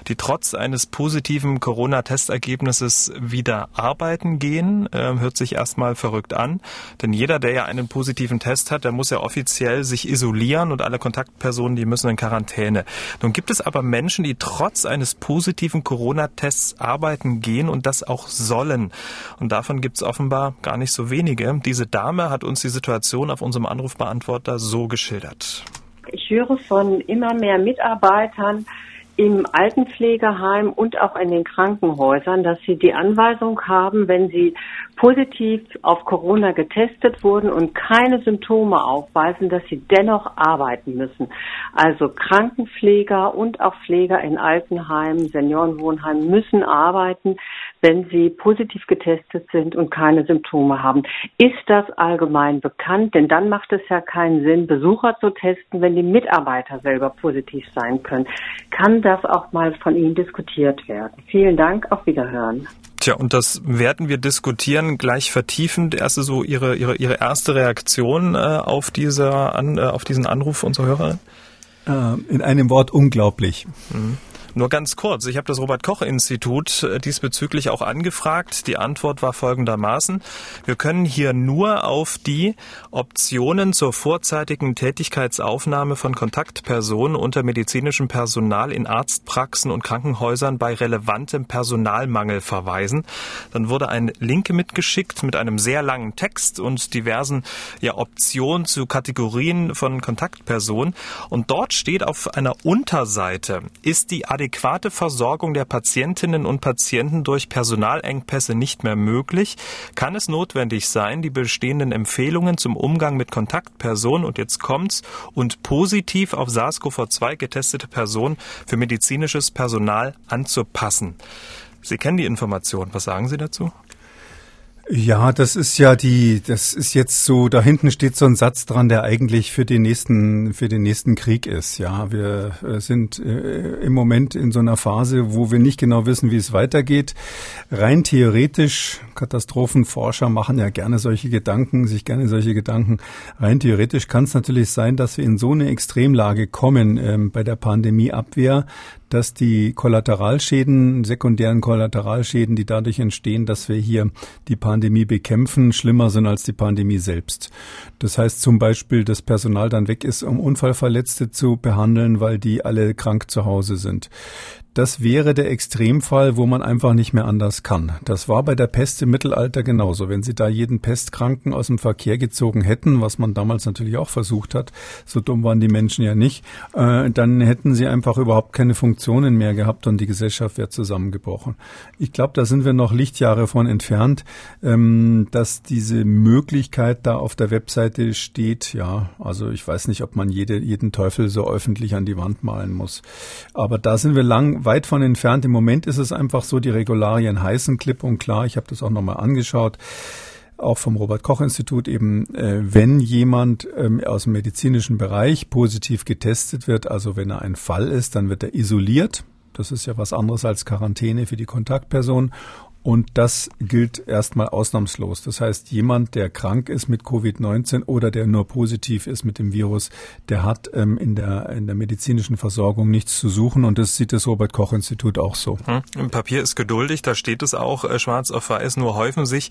S1: die trotz eines positiven Corona-Testergebnisses wieder arbeiten gehen. Ähm, hört sich erstmal verrückt an, denn jeder, der ja einen positiven Test hat, der muss ja offiziell sich isolieren und alle Kontaktpersonen, die müssen in Quarantäne. Nun gibt es aber Menschen, die trotz eines positiven positiven Corona-Tests arbeiten gehen und das auch sollen. Und davon gibt es offenbar gar nicht so wenige. Diese Dame hat uns die Situation auf unserem Anrufbeantworter so geschildert.
S4: Ich höre von immer mehr Mitarbeitern, im Altenpflegeheim und auch in den Krankenhäusern, dass sie die Anweisung haben, wenn sie positiv auf Corona getestet wurden und keine Symptome aufweisen, dass sie dennoch arbeiten müssen. Also Krankenpfleger und auch Pfleger in Altenheimen, Seniorenwohnheimen müssen arbeiten, wenn sie positiv getestet sind und keine Symptome haben. Ist das allgemein bekannt? Denn dann macht es ja keinen Sinn, Besucher zu testen, wenn die Mitarbeiter selber positiv sein können. Kann das auch mal von Ihnen diskutiert werden? Vielen Dank, auf Wiederhören.
S1: Tja, und das werden wir diskutieren, gleich vertiefend. Erste so Ihre, Ihre, Ihre erste Reaktion äh, auf, dieser, an, äh, auf diesen Anruf unserer Hörerin?
S2: Äh, in einem Wort unglaublich. Mhm.
S1: Nur ganz kurz, ich habe das Robert Koch Institut äh, diesbezüglich auch angefragt. Die Antwort war folgendermaßen. Wir können hier nur auf die Optionen zur vorzeitigen Tätigkeitsaufnahme von Kontaktpersonen unter medizinischem Personal in Arztpraxen und Krankenhäusern bei relevantem Personalmangel verweisen. Dann wurde ein Link mitgeschickt mit einem sehr langen Text und diversen ja, Optionen zu Kategorien von Kontaktpersonen. Und dort steht auf einer Unterseite, ist die adäquate Versorgung der Patientinnen und Patienten durch Personalengpässe nicht mehr möglich, kann es notwendig sein, die bestehenden Empfehlungen zum Umgang mit Kontaktpersonen und jetzt kommt's und positiv auf SARS-CoV-2 getestete Personen für medizinisches Personal anzupassen. Sie kennen die Information. Was sagen Sie dazu?
S2: Ja, das ist ja die, das ist jetzt so, da hinten steht so ein Satz dran, der eigentlich für den nächsten, für den nächsten Krieg ist. Ja, wir äh, sind äh, im Moment in so einer Phase, wo wir nicht genau wissen, wie es weitergeht. Rein theoretisch, Katastrophenforscher machen ja gerne solche Gedanken, sich gerne solche Gedanken. Rein theoretisch kann es natürlich sein, dass wir in so eine Extremlage kommen ähm, bei der Pandemieabwehr, dass die Kollateralschäden, sekundären Kollateralschäden, die dadurch entstehen, dass wir hier die Pandemie bekämpfen, schlimmer sind als die Pandemie selbst. Das heißt zum Beispiel, dass Personal dann weg ist, um Unfallverletzte zu behandeln, weil die alle krank zu Hause sind das wäre der Extremfall, wo man einfach nicht mehr anders kann. Das war bei der Pest im Mittelalter genauso. Wenn Sie da jeden Pestkranken aus dem Verkehr gezogen hätten, was man damals natürlich auch versucht hat, so dumm waren die Menschen ja nicht, äh, dann hätten sie einfach überhaupt keine Funktionen mehr gehabt und die Gesellschaft wäre zusammengebrochen. Ich glaube, da sind wir noch Lichtjahre von entfernt, ähm, dass diese Möglichkeit da auf der Webseite steht. Ja, also ich weiß nicht, ob man jede, jeden Teufel so öffentlich an die Wand malen muss. Aber da sind wir lang weit von entfernt. Im Moment ist es einfach so, die Regularien heißen klipp und klar. Ich habe das auch nochmal angeschaut auch vom Robert Koch Institut eben, äh, wenn jemand ähm, aus dem medizinischen Bereich positiv getestet wird, also wenn er ein Fall ist, dann wird er isoliert. Das ist ja was anderes als Quarantäne für die Kontaktperson. Und das gilt erstmal ausnahmslos. Das heißt, jemand, der krank ist mit Covid-19 oder der nur positiv ist mit dem Virus, der hat ähm, in, der, in der medizinischen Versorgung nichts zu suchen. Und das sieht das Robert-Koch-Institut auch so.
S1: Hm. Im Papier ist geduldig, da steht es auch äh, schwarz auf weiß. Nur häufen sich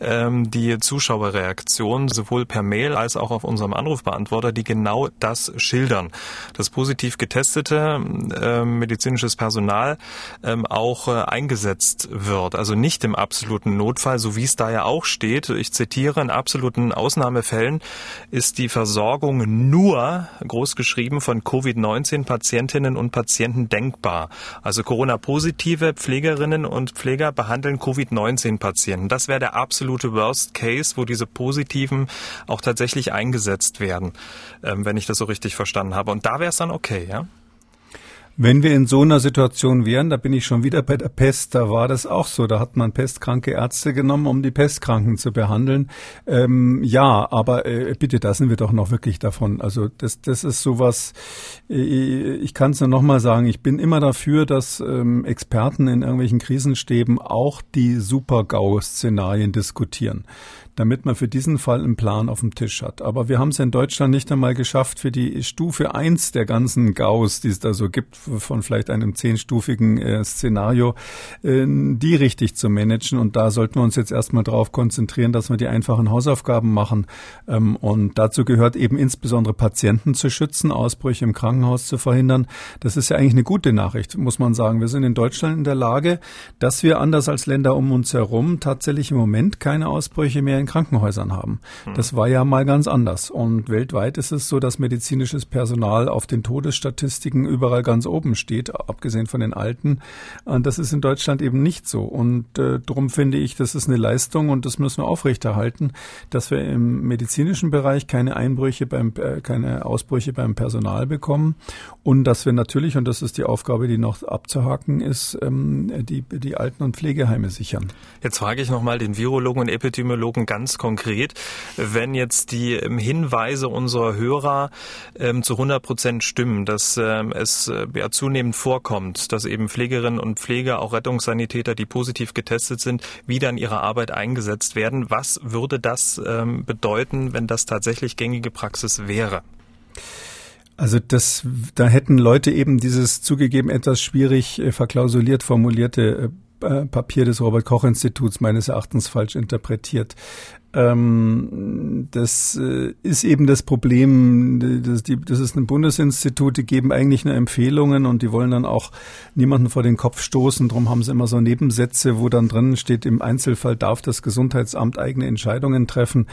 S1: ähm, die Zuschauerreaktionen sowohl per Mail als auch auf unserem Anrufbeantworter, die genau das schildern. Das positiv getestete äh, medizinisches Personal ähm, auch äh, eingesetzt wird. Also also nicht im absoluten Notfall, so wie es da ja auch steht. Ich zitiere, in absoluten Ausnahmefällen ist die Versorgung nur, großgeschrieben, von Covid-19-Patientinnen und Patienten denkbar. Also Corona-positive Pflegerinnen und Pfleger behandeln Covid-19-Patienten. Das wäre der absolute Worst Case, wo diese Positiven auch tatsächlich eingesetzt werden, ähm, wenn ich das so richtig verstanden habe. Und da wäre es dann okay, ja?
S2: Wenn wir in so einer Situation wären, da bin ich schon wieder bei der Pest, da war das auch so. Da hat man pestkranke Ärzte genommen, um die Pestkranken zu behandeln. Ähm, ja, aber äh, bitte, da sind wir doch noch wirklich davon. Also das, das ist sowas, äh, ich kann es nur nochmal sagen, ich bin immer dafür, dass ähm, Experten in irgendwelchen Krisenstäben auch die Super-GAU-Szenarien diskutieren damit man für diesen Fall einen Plan auf dem Tisch hat. Aber wir haben es in Deutschland nicht einmal geschafft, für die Stufe eins der ganzen Gaus, die es da so gibt, von vielleicht einem zehnstufigen äh, Szenario, äh, die richtig zu managen. Und da sollten wir uns jetzt erstmal darauf konzentrieren, dass wir die einfachen Hausaufgaben machen. Ähm, und dazu gehört eben insbesondere Patienten zu schützen, Ausbrüche im Krankenhaus zu verhindern. Das ist ja eigentlich eine gute Nachricht, muss man sagen. Wir sind in Deutschland in der Lage, dass wir anders als Länder um uns herum tatsächlich im Moment keine Ausbrüche mehr in Krankenhäusern haben. Hm. Das war ja mal ganz anders. Und weltweit ist es so, dass medizinisches Personal auf den Todesstatistiken überall ganz oben steht, abgesehen von den Alten. Und das ist in Deutschland eben nicht so. Und äh, darum finde ich, das ist eine Leistung und das müssen wir aufrechterhalten, dass wir im medizinischen Bereich keine Einbrüche beim, äh, keine Ausbrüche beim Personal bekommen und dass wir natürlich, und das ist die Aufgabe, die noch abzuhaken ist, ähm, die, die Alten- und Pflegeheime sichern.
S1: Jetzt frage ich nochmal den Virologen und Epidemiologen ganz konkret, wenn jetzt die ähm, Hinweise unserer Hörer ähm, zu 100 Prozent stimmen, dass ähm, es äh, ja, zunehmend vorkommt, dass eben Pflegerinnen und Pfleger, auch Rettungssanitäter, die positiv getestet sind, wieder in ihrer Arbeit eingesetzt werden. Was würde das ähm, bedeuten, wenn das tatsächlich gängige Praxis wäre?
S2: Also das, da hätten Leute eben dieses zugegeben etwas schwierig äh, verklausuliert formulierte äh Papier des Robert Koch Instituts meines Erachtens falsch interpretiert. Ähm, das äh, ist eben das Problem, das, die, das ist ein Bundesinstitut, die geben eigentlich nur Empfehlungen und die wollen dann auch niemanden vor den Kopf stoßen. Darum haben sie immer so Nebensätze, wo dann drin steht, im Einzelfall darf das Gesundheitsamt eigene Entscheidungen treffen.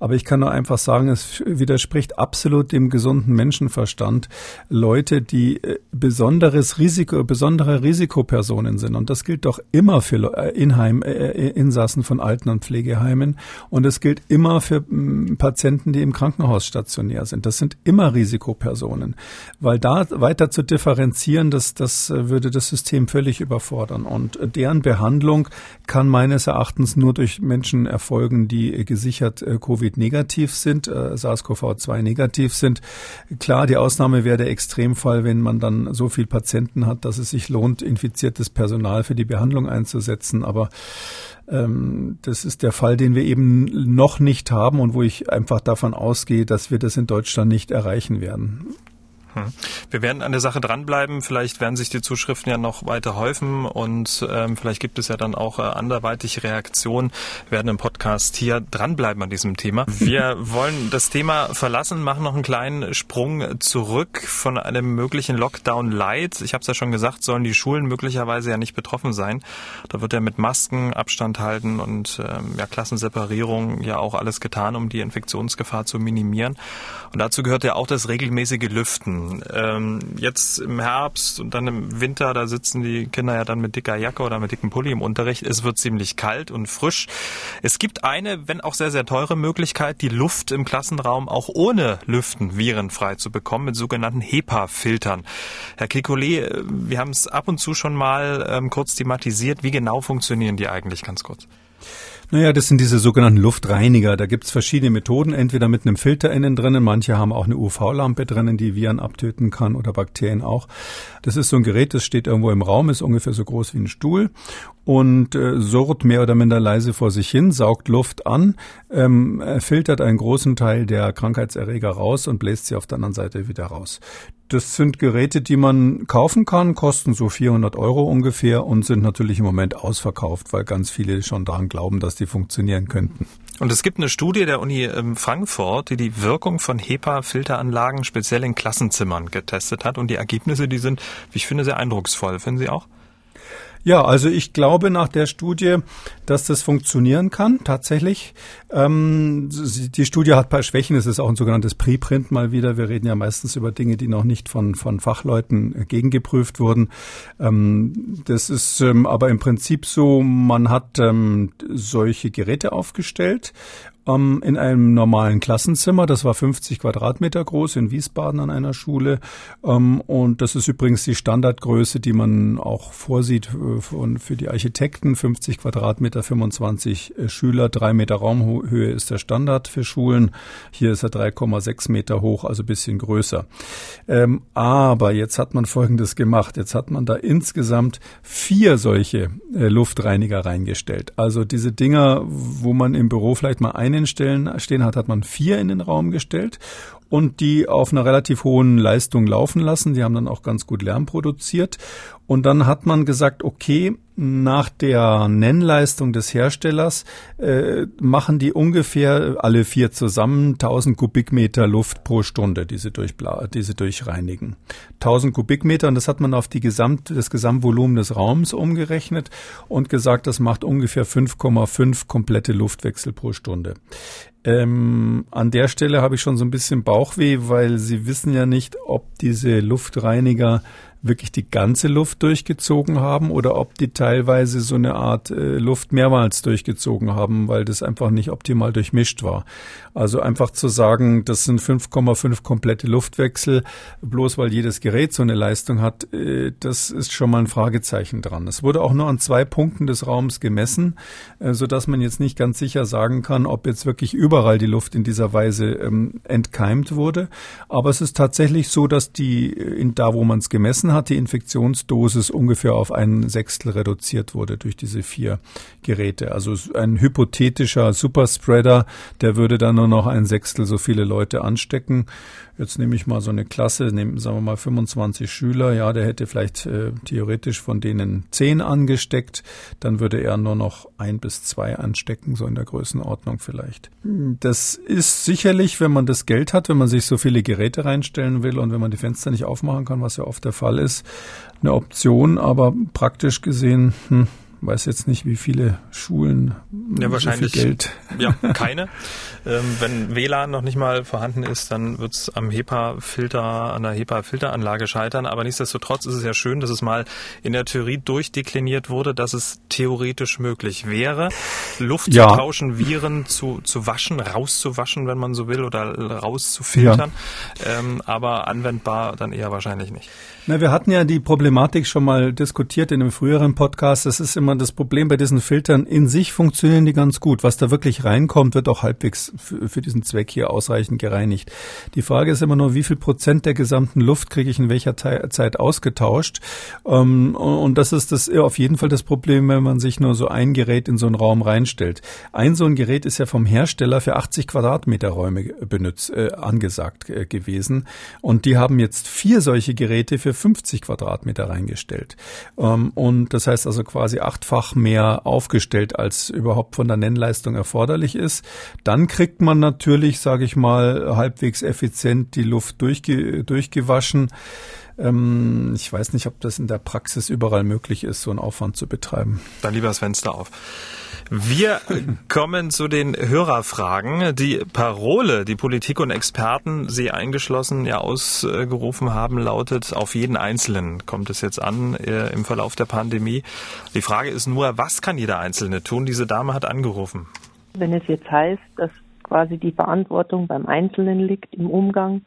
S2: Aber ich kann nur einfach sagen, es widerspricht absolut dem gesunden Menschenverstand. Leute, die äh, besonderes Risiko, besondere Risikopersonen sind. Und das gilt doch immer für äh, Inheim, äh, Insassen von Alten- und Pflegeheimen. Und und es gilt immer für mm, Patienten, die im Krankenhaus stationär sind. Das sind immer Risikopersonen. Weil da weiter zu differenzieren, das, das äh, würde das System völlig überfordern. Und deren Behandlung kann meines Erachtens nur durch Menschen erfolgen, die äh, gesichert äh, Covid-negativ sind, SARS-CoV-2 negativ sind. Klar, die Ausnahme wäre der Extremfall, wenn man dann so viel Patienten hat, dass es sich lohnt, infiziertes Personal für die Behandlung einzusetzen. Aber das ist der Fall, den wir eben noch nicht haben und wo ich einfach davon ausgehe, dass wir das in Deutschland nicht erreichen werden.
S1: Hm. Wir werden an der Sache dranbleiben. Vielleicht werden sich die Zuschriften ja noch weiter häufen und ähm, vielleicht gibt es ja dann auch äh, anderweitig Reaktionen. Wir werden im Podcast hier dranbleiben an diesem Thema. Wir wollen das Thema verlassen, machen noch einen kleinen Sprung zurück von einem möglichen Lockdown Light. Ich habe es ja schon gesagt, sollen die Schulen möglicherweise ja nicht betroffen sein. Da wird ja mit Masken Abstand halten und ähm, ja, Klassenseparierung ja auch alles getan, um die Infektionsgefahr zu minimieren. Und dazu gehört ja auch das regelmäßige Lüften. Ähm, jetzt im Herbst und dann im Winter, da sitzen die Kinder ja dann mit dicker Jacke oder mit dicken Pulli im Unterricht. Es wird ziemlich kalt und frisch. Es gibt eine, wenn auch sehr, sehr teure Möglichkeit, die Luft im Klassenraum auch ohne Lüften virenfrei zu bekommen mit sogenannten HEPA-Filtern. Herr Kekulé, wir haben es ab und zu schon mal ähm, kurz thematisiert. Wie genau funktionieren die eigentlich ganz kurz?
S2: Naja, das sind diese sogenannten Luftreiniger. Da gibt's verschiedene Methoden, entweder mit einem Filter innen drinnen, manche haben auch eine UV-Lampe drinnen, die Viren abtöten kann oder Bakterien auch. Das ist so ein Gerät, das steht irgendwo im Raum, ist ungefähr so groß wie ein Stuhl und äh, surrt mehr oder minder leise vor sich hin, saugt Luft an, ähm, filtert einen großen Teil der Krankheitserreger raus und bläst sie auf der anderen Seite wieder raus. Das sind Geräte, die man kaufen kann, kosten so 400 Euro ungefähr und sind natürlich im Moment ausverkauft, weil ganz viele schon daran glauben, dass die funktionieren könnten.
S1: Und es gibt eine Studie der Uni ähm, Frankfurt, die die Wirkung von HEPA-Filteranlagen speziell in Klassenzimmern getestet hat. Und die Ergebnisse, die sind, wie ich finde, sehr eindrucksvoll. Finden Sie auch?
S2: Ja, also ich glaube nach der Studie, dass das funktionieren kann, tatsächlich. Ähm, die Studie hat ein paar Schwächen. Es ist auch ein sogenanntes Preprint mal wieder. Wir reden ja meistens über Dinge, die noch nicht von, von Fachleuten gegengeprüft wurden. Ähm, das ist ähm, aber im Prinzip so, man hat ähm, solche Geräte aufgestellt ähm, in einem normalen Klassenzimmer. Das war 50 Quadratmeter groß in Wiesbaden an einer Schule. Ähm, und das ist übrigens die Standardgröße, die man auch vorsieht äh, von, für die Architekten. 50 Quadratmeter, 25 äh, Schüler, drei Meter Raumhöhe ist der Standard für Schulen. Hier ist er 3,6 Meter hoch, also bisschen größer. Ähm, aber jetzt hat man Folgendes gemacht. Jetzt hat man da insgesamt vier solche äh, Luftreiniger reingestellt. Also diese Dinger, wo man im Büro vielleicht mal ein einen stellen, stehen hat, hat man vier in den Raum gestellt und die auf einer relativ hohen Leistung laufen lassen. Die haben dann auch ganz gut Lärm produziert. Und dann hat man gesagt, okay, nach der Nennleistung des Herstellers äh, machen die ungefähr alle vier zusammen 1000 Kubikmeter Luft pro Stunde, die sie, durchbla die sie durchreinigen. 1000 Kubikmeter und das hat man auf die Gesamt, das Gesamtvolumen des Raums umgerechnet und gesagt, das macht ungefähr 5,5 komplette Luftwechsel pro Stunde. Ähm, an der Stelle habe ich schon so ein bisschen Bauchweh, weil Sie wissen ja nicht, ob diese Luftreiniger wirklich die ganze Luft durchgezogen haben oder ob die teilweise so eine Art äh, Luft mehrmals durchgezogen haben, weil das einfach nicht optimal durchmischt war. Also einfach zu sagen, das sind 5,5 komplette Luftwechsel, bloß weil jedes Gerät so eine Leistung hat, äh, das ist schon mal ein Fragezeichen dran. Es wurde auch nur an zwei Punkten des Raums gemessen, äh, so dass man jetzt nicht ganz sicher sagen kann, ob jetzt wirklich überall die Luft in dieser Weise ähm, entkeimt wurde. Aber es ist tatsächlich so, dass die in da, wo man es gemessen hat, die Infektionsdosis ungefähr auf ein Sechstel reduziert wurde durch diese vier Geräte. Also ein hypothetischer Superspreader, der würde dann nur noch ein Sechstel so viele Leute anstecken. Jetzt nehme ich mal so eine Klasse, nehmen, sagen wir mal 25 Schüler, ja, der hätte vielleicht äh, theoretisch von denen zehn angesteckt, dann würde er nur noch ein bis zwei anstecken, so in der Größenordnung vielleicht. Das ist sicherlich, wenn man das Geld hat, wenn man sich so viele Geräte reinstellen will und wenn man die Fenster nicht aufmachen kann, was ja oft der Fall ist, eine Option, aber praktisch gesehen, hm, weiß jetzt nicht, wie viele Schulen
S1: ja, wahrscheinlich
S2: Geld.
S1: Ja, keine. ähm, wenn WLAN noch nicht mal vorhanden ist, dann wird es am HEPA-Filter, an der HEPA-Filteranlage scheitern. Aber nichtsdestotrotz ist es ja schön, dass es mal in der Theorie durchdekliniert wurde, dass es theoretisch möglich wäre, Luft ja. zu tauschen, Viren zu, zu waschen, rauszuwaschen, wenn man so will, oder rauszufiltern. Ja. Ähm, aber anwendbar dann eher wahrscheinlich nicht.
S2: Na, wir hatten ja die Problematik schon mal diskutiert in einem früheren Podcast. Das ist immer das Problem bei diesen Filtern. In sich funktionieren die ganz gut. Was da wirklich reinkommt, wird auch halbwegs für, für diesen Zweck hier ausreichend gereinigt. Die Frage ist immer nur, wie viel Prozent der gesamten Luft kriege ich in welcher Zeit ausgetauscht? Ähm, und das ist das auf jeden Fall das Problem, wenn man sich nur so ein Gerät in so einen Raum reinstellt. Ein so ein Gerät ist ja vom Hersteller für 80 Quadratmeter Räume benutzt, äh, angesagt äh, gewesen. Und die haben jetzt vier solche Geräte für 50 Quadratmeter reingestellt. Ähm, und das heißt also quasi achtfach mehr aufgestellt, als überhaupt von der Nennleistung erforderlich ist. Dann kriegt man natürlich, sage ich mal, halbwegs effizient die Luft durchge durchgewaschen. Ähm, ich weiß nicht, ob das in der Praxis überall möglich ist, so einen Aufwand zu betreiben.
S1: Dann lieber das Fenster auf. Wir kommen zu den Hörerfragen. Die Parole, die Politik und Experten, Sie eingeschlossen, ja ausgerufen haben, lautet, auf jeden Einzelnen kommt es jetzt an äh, im Verlauf der Pandemie. Die Frage ist nur, was kann jeder Einzelne tun? Diese Dame hat angerufen.
S5: Wenn es jetzt heißt, dass quasi die Verantwortung beim Einzelnen liegt im Umgang,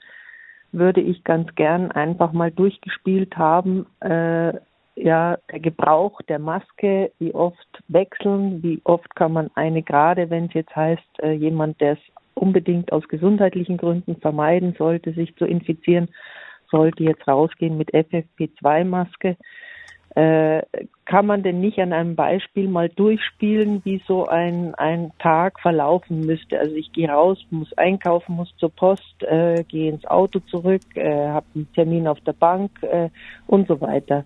S5: würde ich ganz gern einfach mal durchgespielt haben, äh, ja, der Gebrauch der Maske, wie oft wechseln, wie oft kann man eine, gerade wenn es jetzt heißt, äh, jemand, der es unbedingt aus gesundheitlichen Gründen vermeiden sollte, sich zu infizieren, sollte jetzt rausgehen mit FFP2-Maske. Äh, kann man denn nicht an einem Beispiel mal durchspielen, wie so ein, ein Tag verlaufen müsste? Also ich gehe raus, muss einkaufen, muss zur Post, äh, gehe ins Auto zurück, äh, habe einen Termin auf der Bank äh, und so weiter.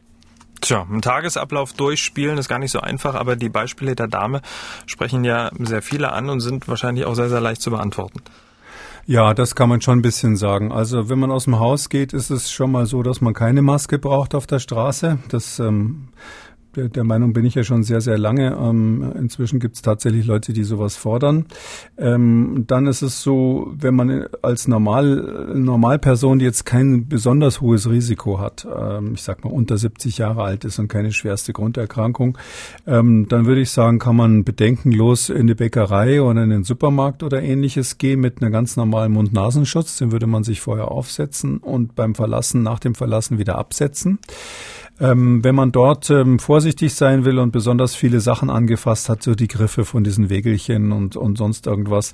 S1: Tja, einen Tagesablauf durchspielen ist gar nicht so einfach, aber die Beispiele der Dame sprechen ja sehr viele an und sind wahrscheinlich auch sehr, sehr leicht zu beantworten.
S2: Ja, das kann man schon ein bisschen sagen. Also wenn man aus dem Haus geht, ist es schon mal so, dass man keine Maske braucht auf der Straße. Das ähm, der, der Meinung bin ich ja schon sehr, sehr lange. Ähm, inzwischen gibt es tatsächlich Leute, die sowas fordern. Ähm, dann ist es so, wenn man als Normal, Normalperson, jetzt kein besonders hohes Risiko hat, ähm, ich sag mal unter 70 Jahre alt ist und keine schwerste Grunderkrankung, ähm, dann würde ich sagen, kann man bedenkenlos in die Bäckerei oder in den Supermarkt oder ähnliches gehen mit einem ganz normalen Mund-Nasenschutz. Den würde man sich vorher aufsetzen und beim Verlassen, nach dem Verlassen wieder absetzen. Ähm, wenn man dort ähm, vorsichtig sein will und besonders viele Sachen angefasst hat, so die Griffe von diesen Wegelchen und, und sonst irgendwas,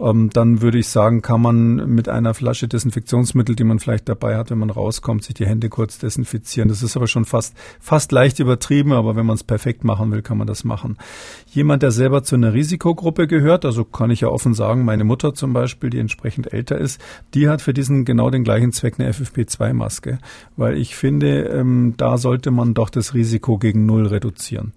S2: ähm, dann würde ich sagen, kann man mit einer Flasche Desinfektionsmittel, die man vielleicht dabei hat, wenn man rauskommt, sich die Hände kurz desinfizieren. Das ist aber schon fast, fast leicht übertrieben, aber wenn man es perfekt machen will, kann man das machen. Jemand, der selber zu einer Risikogruppe gehört, also kann ich ja offen sagen, meine Mutter zum Beispiel, die entsprechend älter ist, die hat für diesen genau den gleichen Zweck eine FFP2-Maske, weil ich finde, ähm, da sollte man doch das Risiko gegen Null reduzieren.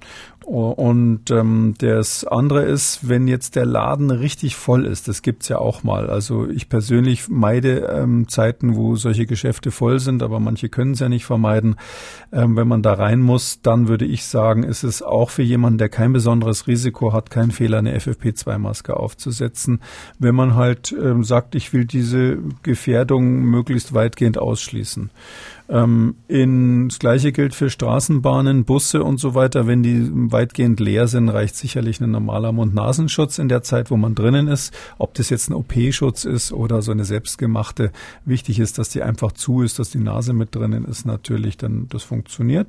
S2: Und ähm, das andere ist, wenn jetzt der Laden richtig voll ist, das gibt's ja auch mal. Also ich persönlich meide ähm, Zeiten, wo solche Geschäfte voll sind, aber manche können es ja nicht vermeiden. Ähm, wenn man da rein muss, dann würde ich sagen, ist es auch für jemanden, der kein besonderes Risiko hat, kein Fehler, eine FFP2-Maske aufzusetzen. Wenn man halt ähm, sagt, ich will diese Gefährdung möglichst weitgehend ausschließen. Ähm, in, das gleiche gilt für Straßenbahnen, Busse und so weiter. Wenn die weitgehend leer sind, reicht sicherlich ein normaler Mund-Nasenschutz in der Zeit, wo man drinnen ist. Ob das jetzt ein OP-Schutz ist oder so eine selbstgemachte. Wichtig ist, dass die einfach zu ist, dass die Nase mit drinnen ist natürlich, dann das funktioniert.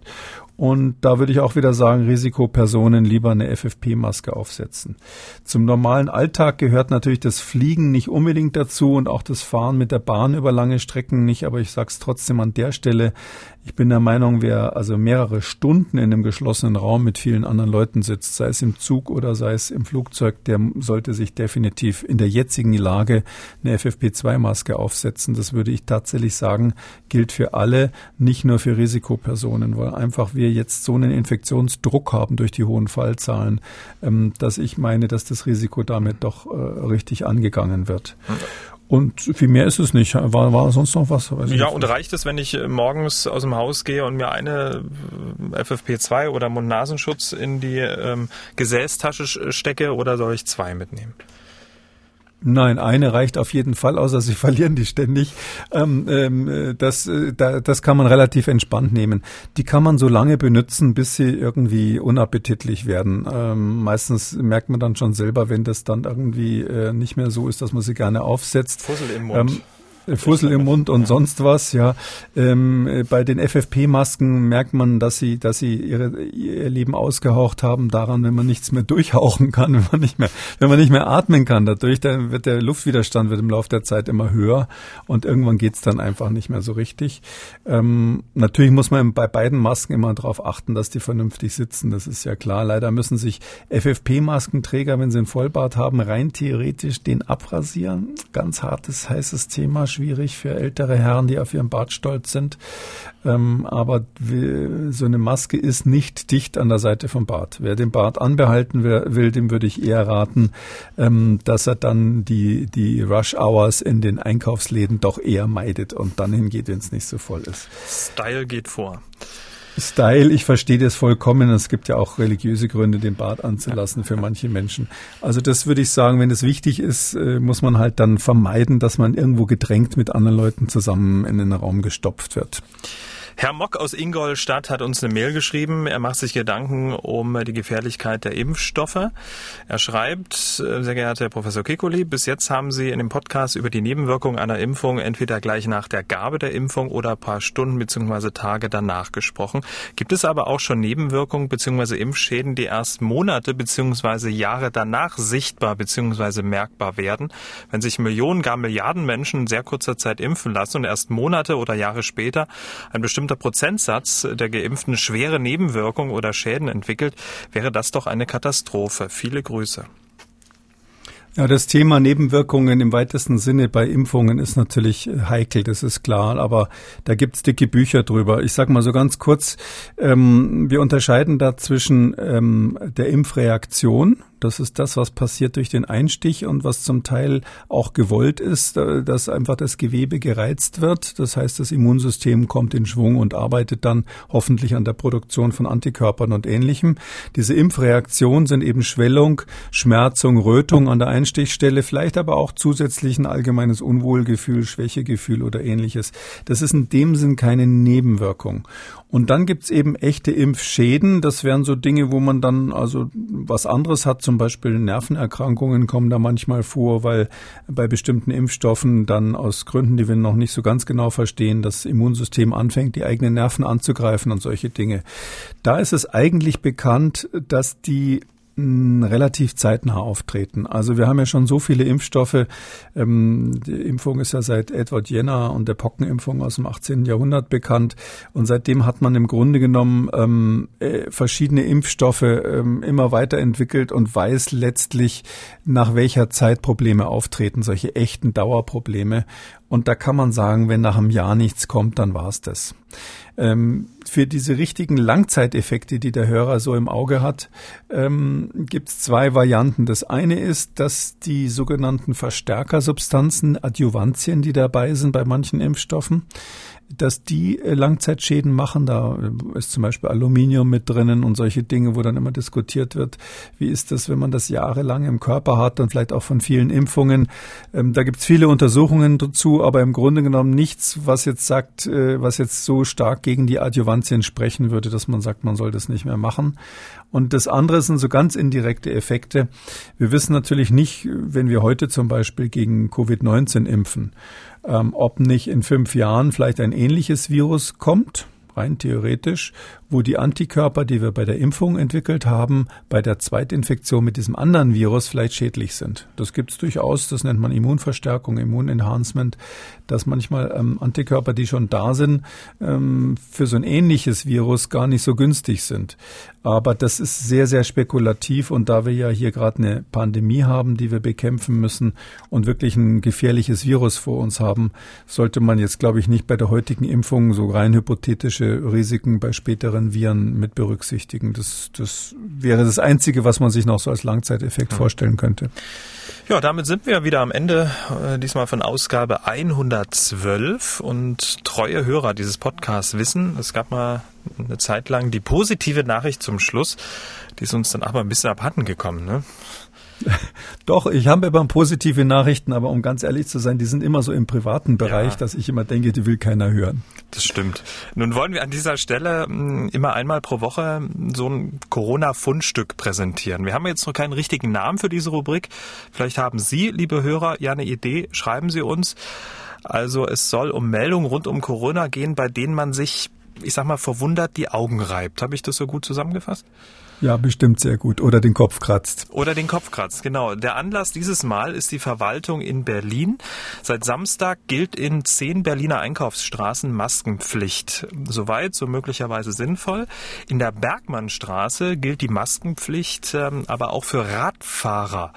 S2: Und da würde ich auch wieder sagen, Risikopersonen lieber eine FFP-Maske aufsetzen. Zum normalen Alltag gehört natürlich das Fliegen nicht unbedingt dazu und auch das Fahren mit der Bahn über lange Strecken nicht, aber ich sage es trotzdem an der Stelle, ich bin der Meinung, wer also mehrere Stunden in einem geschlossenen Raum mit vielen anderen Leuten sitzt, sei es im Zug oder sei es im Flugzeug, der sollte sich definitiv in der jetzigen Lage eine FFP2-Maske aufsetzen. Das würde ich tatsächlich sagen, gilt für alle, nicht nur für Risikopersonen, weil einfach wir jetzt so einen Infektionsdruck haben durch die hohen Fallzahlen, ähm, dass ich meine, dass das Risiko damit doch äh, richtig angegangen wird. Und viel mehr ist es nicht. War, war sonst noch was?
S1: ja, nicht. und reicht es, wenn ich äh, morgens aus dem Haus gehe und mir eine äh, FFP2 oder Mund-Nasenschutz in die ähm, Gesäßtasche stecke oder soll ich zwei mitnehmen?
S2: Nein, eine reicht auf jeden Fall, außer sie verlieren die ständig. Ähm, ähm, das, äh, da, das kann man relativ entspannt nehmen. Die kann man so lange benutzen, bis sie irgendwie unappetitlich werden. Ähm, meistens merkt man dann schon selber, wenn das dann irgendwie äh, nicht mehr so ist, dass man sie gerne aufsetzt.
S1: Fussel im Mund.
S2: Fussel im Mund und sonst was, ja. Ähm, bei den FFP-Masken merkt man, dass sie, dass sie ihre, ihr Leben ausgehaucht haben daran, wenn man nichts mehr durchhauchen kann, wenn man nicht mehr, wenn man nicht mehr atmen kann dadurch, dann wird der Luftwiderstand wird im Laufe der Zeit immer höher und irgendwann geht's dann einfach nicht mehr so richtig. Ähm, natürlich muss man bei beiden Masken immer darauf achten, dass die vernünftig sitzen, das ist ja klar. Leider müssen sich FFP-Maskenträger, wenn sie einen Vollbart haben, rein theoretisch den abrasieren. Ganz hartes, heißes Thema schwierig für ältere Herren, die auf ihren Bart stolz sind. Ähm, aber so eine Maske ist nicht dicht an der Seite vom Bart. Wer den Bart anbehalten will, dem würde ich eher raten, ähm, dass er dann die, die Rush Hours in den Einkaufsläden doch eher meidet und dann hingeht, wenn es nicht so voll ist.
S1: Style geht vor.
S2: Style, ich verstehe das vollkommen. Es gibt ja auch religiöse Gründe, den Bart anzulassen für manche Menschen. Also das würde ich sagen, wenn es wichtig ist, äh, muss man halt dann vermeiden, dass man irgendwo gedrängt mit anderen Leuten zusammen in den Raum gestopft wird.
S1: Herr Mock aus Ingolstadt hat uns eine Mail geschrieben. Er macht sich Gedanken um die Gefährlichkeit der Impfstoffe. Er schreibt, äh, sehr geehrter Herr Professor Kikoli, bis jetzt haben Sie in dem Podcast über die Nebenwirkungen einer Impfung entweder gleich nach der Gabe der Impfung oder ein paar Stunden bzw. Tage danach gesprochen. Gibt es aber auch schon Nebenwirkungen bzw. Impfschäden, die erst Monate bzw. Jahre danach sichtbar bzw. merkbar werden, wenn sich Millionen, gar Milliarden Menschen in sehr kurzer Zeit impfen lassen und erst Monate oder Jahre später ein bestimmter bestimmter Prozentsatz der Geimpften schwere Nebenwirkungen oder Schäden entwickelt, wäre das doch eine Katastrophe. Viele Grüße.
S2: Ja, das Thema Nebenwirkungen im weitesten Sinne bei Impfungen ist natürlich heikel, das ist klar, aber da gibt's dicke Bücher drüber. Ich sage mal so ganz kurz, ähm, wir unterscheiden da zwischen ähm, der Impfreaktion, das ist das, was passiert durch den Einstich und was zum Teil auch gewollt ist, äh, dass einfach das Gewebe gereizt wird. Das heißt, das Immunsystem kommt in Schwung und arbeitet dann hoffentlich an der Produktion von Antikörpern und ähnlichem. Diese Impfreaktionen sind eben Schwellung, Schmerzung, Rötung an der Einstichstelle, vielleicht aber auch zusätzlich ein allgemeines Unwohlgefühl, Schwächegefühl oder ähnliches. Das ist in dem Sinn keine Nebenwirkung. Und dann gibt's eben echte Impfschäden. Das wären so Dinge, wo man dann also was anderes hat. Zum Beispiel Nervenerkrankungen kommen da manchmal vor, weil bei bestimmten Impfstoffen dann aus Gründen, die wir noch nicht so ganz genau verstehen, das Immunsystem anfängt, die eigenen Nerven anzugreifen und solche Dinge. Da ist es eigentlich bekannt, dass die relativ zeitnah auftreten. Also wir haben ja schon so viele Impfstoffe. Ähm, die Impfung ist ja seit Edward Jenner und der Pockenimpfung aus dem 18. Jahrhundert bekannt. Und seitdem hat man im Grunde genommen ähm, äh, verschiedene Impfstoffe ähm, immer weiterentwickelt und weiß letztlich, nach welcher Zeit Probleme auftreten, solche echten Dauerprobleme. Und da kann man sagen, wenn nach einem Jahr nichts kommt, dann war's das. Ähm, für diese richtigen Langzeiteffekte, die der Hörer so im Auge hat, ähm, gibt es zwei Varianten. Das eine ist, dass die sogenannten Verstärkersubstanzen, Adjuvantien, die dabei sind bei manchen Impfstoffen, dass die äh, Langzeitschäden machen. Da äh, ist zum Beispiel Aluminium mit drinnen und solche Dinge, wo dann immer diskutiert wird, wie ist das, wenn man das jahrelang im Körper hat und vielleicht auch von vielen Impfungen. Ähm, da gibt es viele Untersuchungen dazu, aber im Grunde genommen nichts, was jetzt sagt, äh, was jetzt so stark gegen die Adjuvantien sprechen würde, dass man sagt, man soll das nicht mehr machen. Und das andere sind so ganz indirekte Effekte. Wir wissen natürlich nicht, wenn wir heute zum Beispiel gegen Covid-19 impfen, ähm, ob nicht in fünf Jahren vielleicht ein ähnliches Virus kommt rein theoretisch, wo die Antikörper, die wir bei der Impfung entwickelt haben, bei der Zweitinfektion mit diesem anderen Virus vielleicht schädlich sind. Das gibt es durchaus, das nennt man Immunverstärkung, Immunenhancement, dass manchmal ähm, Antikörper, die schon da sind, ähm, für so ein ähnliches Virus gar nicht so günstig sind. Aber das ist sehr, sehr spekulativ und da wir ja hier gerade eine Pandemie haben, die wir bekämpfen müssen und wirklich ein gefährliches Virus vor uns haben, sollte man jetzt, glaube ich, nicht bei der heutigen Impfung so rein hypothetische Risiken bei späteren anderen Viren mit berücksichtigen. Das, das wäre das Einzige, was man sich noch so als Langzeiteffekt mhm. vorstellen könnte.
S1: Ja, damit sind wir wieder am Ende, äh, diesmal von Ausgabe 112. Und treue Hörer dieses Podcasts wissen, es gab mal eine Zeit lang die positive Nachricht zum Schluss. Die ist uns dann aber ein bisschen abhanden gekommen. Ne?
S2: Doch, ich habe immer positive Nachrichten, aber um ganz ehrlich zu sein, die sind immer so im privaten Bereich, ja. dass ich immer denke, die will keiner hören.
S1: Das stimmt. Nun wollen wir an dieser Stelle hm, immer einmal pro Woche so ein Corona-Fundstück präsentieren. Wir haben jetzt noch keinen richtigen Namen für diese Rubrik. Vielleicht haben Sie, liebe Hörer, ja eine Idee. Schreiben Sie uns. Also es soll um Meldungen rund um Corona gehen, bei denen man sich, ich sag mal, verwundert die Augen reibt. Habe ich das so gut zusammengefasst?
S2: Ja, bestimmt sehr gut. Oder den Kopf kratzt.
S1: Oder den Kopf kratzt, genau. Der Anlass dieses Mal ist die Verwaltung in Berlin. Seit Samstag gilt in zehn Berliner Einkaufsstraßen Maskenpflicht. Soweit, so möglicherweise sinnvoll. In der Bergmannstraße gilt die Maskenpflicht ähm, aber auch für Radfahrer.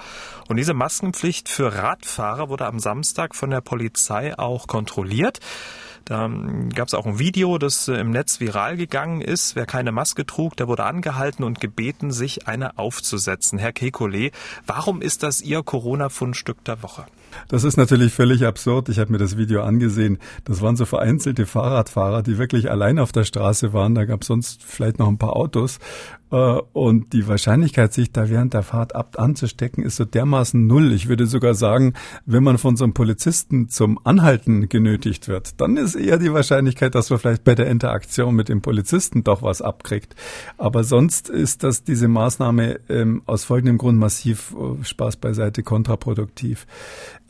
S1: Und diese Maskenpflicht für Radfahrer wurde am Samstag von der Polizei auch kontrolliert. Da gab es auch ein Video, das äh, im Netz viral gegangen ist. Wer keine Maske trug, der wurde angehalten und gebeten, sich eine aufzusetzen. Herr Kekulé, warum ist das Ihr Corona-Fundstück der Woche?
S2: Das ist natürlich völlig absurd. Ich habe mir das Video angesehen. Das waren so vereinzelte Fahrradfahrer, die wirklich allein auf der Straße waren. Da gab es sonst vielleicht noch ein paar Autos. Äh, und die Wahrscheinlichkeit, sich da während der Fahrt ab anzustecken, ist so dermaßen null. Ich würde sogar sagen, wenn man von so einem Polizisten zum Anhalten genötigt wird, dann ist eher die Wahrscheinlichkeit, dass man vielleicht bei der Interaktion mit dem Polizisten doch was abkriegt. Aber sonst ist das diese Maßnahme ähm, aus folgendem Grund massiv äh, Spaß beiseite kontraproduktiv.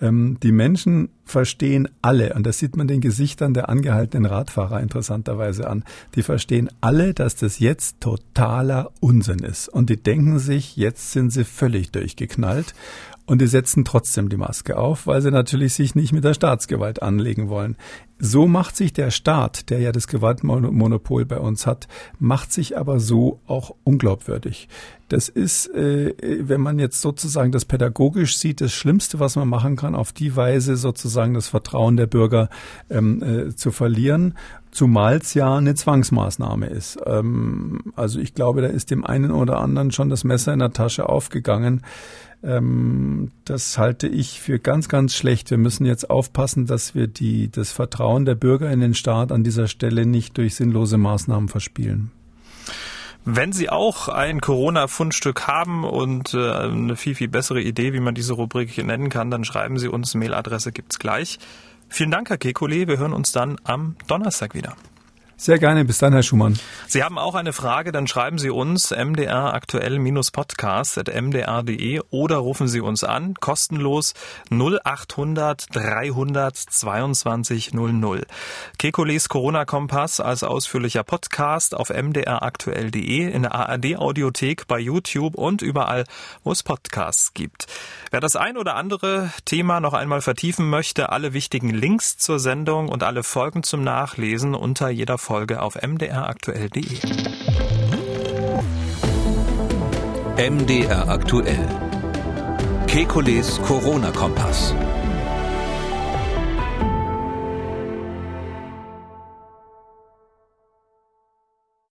S2: Ähm, die Menschen verstehen alle, und das sieht man den Gesichtern der angehaltenen Radfahrer interessanterweise an, die verstehen alle, dass das jetzt totaler Unsinn ist. Und die denken sich, jetzt sind sie völlig durchgeknallt. Und die setzen trotzdem die Maske auf, weil sie natürlich sich nicht mit der Staatsgewalt anlegen wollen. So macht sich der Staat, der ja das Gewaltmonopol bei uns hat, macht sich aber so auch unglaubwürdig. Das ist, äh, wenn man jetzt sozusagen das pädagogisch sieht, das Schlimmste, was man machen kann, auf die Weise sozusagen das Vertrauen der Bürger ähm, äh, zu verlieren zumal es ja eine Zwangsmaßnahme ist. Ähm, also ich glaube, da ist dem einen oder anderen schon das Messer in der Tasche aufgegangen. Ähm, das halte ich für ganz, ganz schlecht. Wir müssen jetzt aufpassen, dass wir die, das Vertrauen der Bürger in den Staat an dieser Stelle nicht durch sinnlose Maßnahmen verspielen.
S1: Wenn Sie auch ein Corona-Fundstück haben und äh, eine viel, viel bessere Idee, wie man diese Rubrik nennen kann, dann schreiben Sie uns. Mailadresse gibt's gleich. Vielen Dank, Herr Kekulé. Wir hören uns dann am Donnerstag wieder.
S2: Sehr gerne. Bis dann, Herr Schumann.
S1: Sie haben auch eine Frage, dann schreiben Sie uns mdr aktuell-podcast.mdr.de oder rufen Sie uns an, kostenlos 0800 300 22 00. Kekules Corona-Kompass als ausführlicher Podcast auf mdraktuell.de, in der ARD-Audiothek, bei YouTube und überall, wo es Podcasts gibt. Wer das ein oder andere Thema noch einmal vertiefen möchte, alle wichtigen Links zur Sendung und alle Folgen zum Nachlesen unter jeder Folge auf mdraktuell.de.
S6: MDR aktuell. Kekules Corona-Kompass.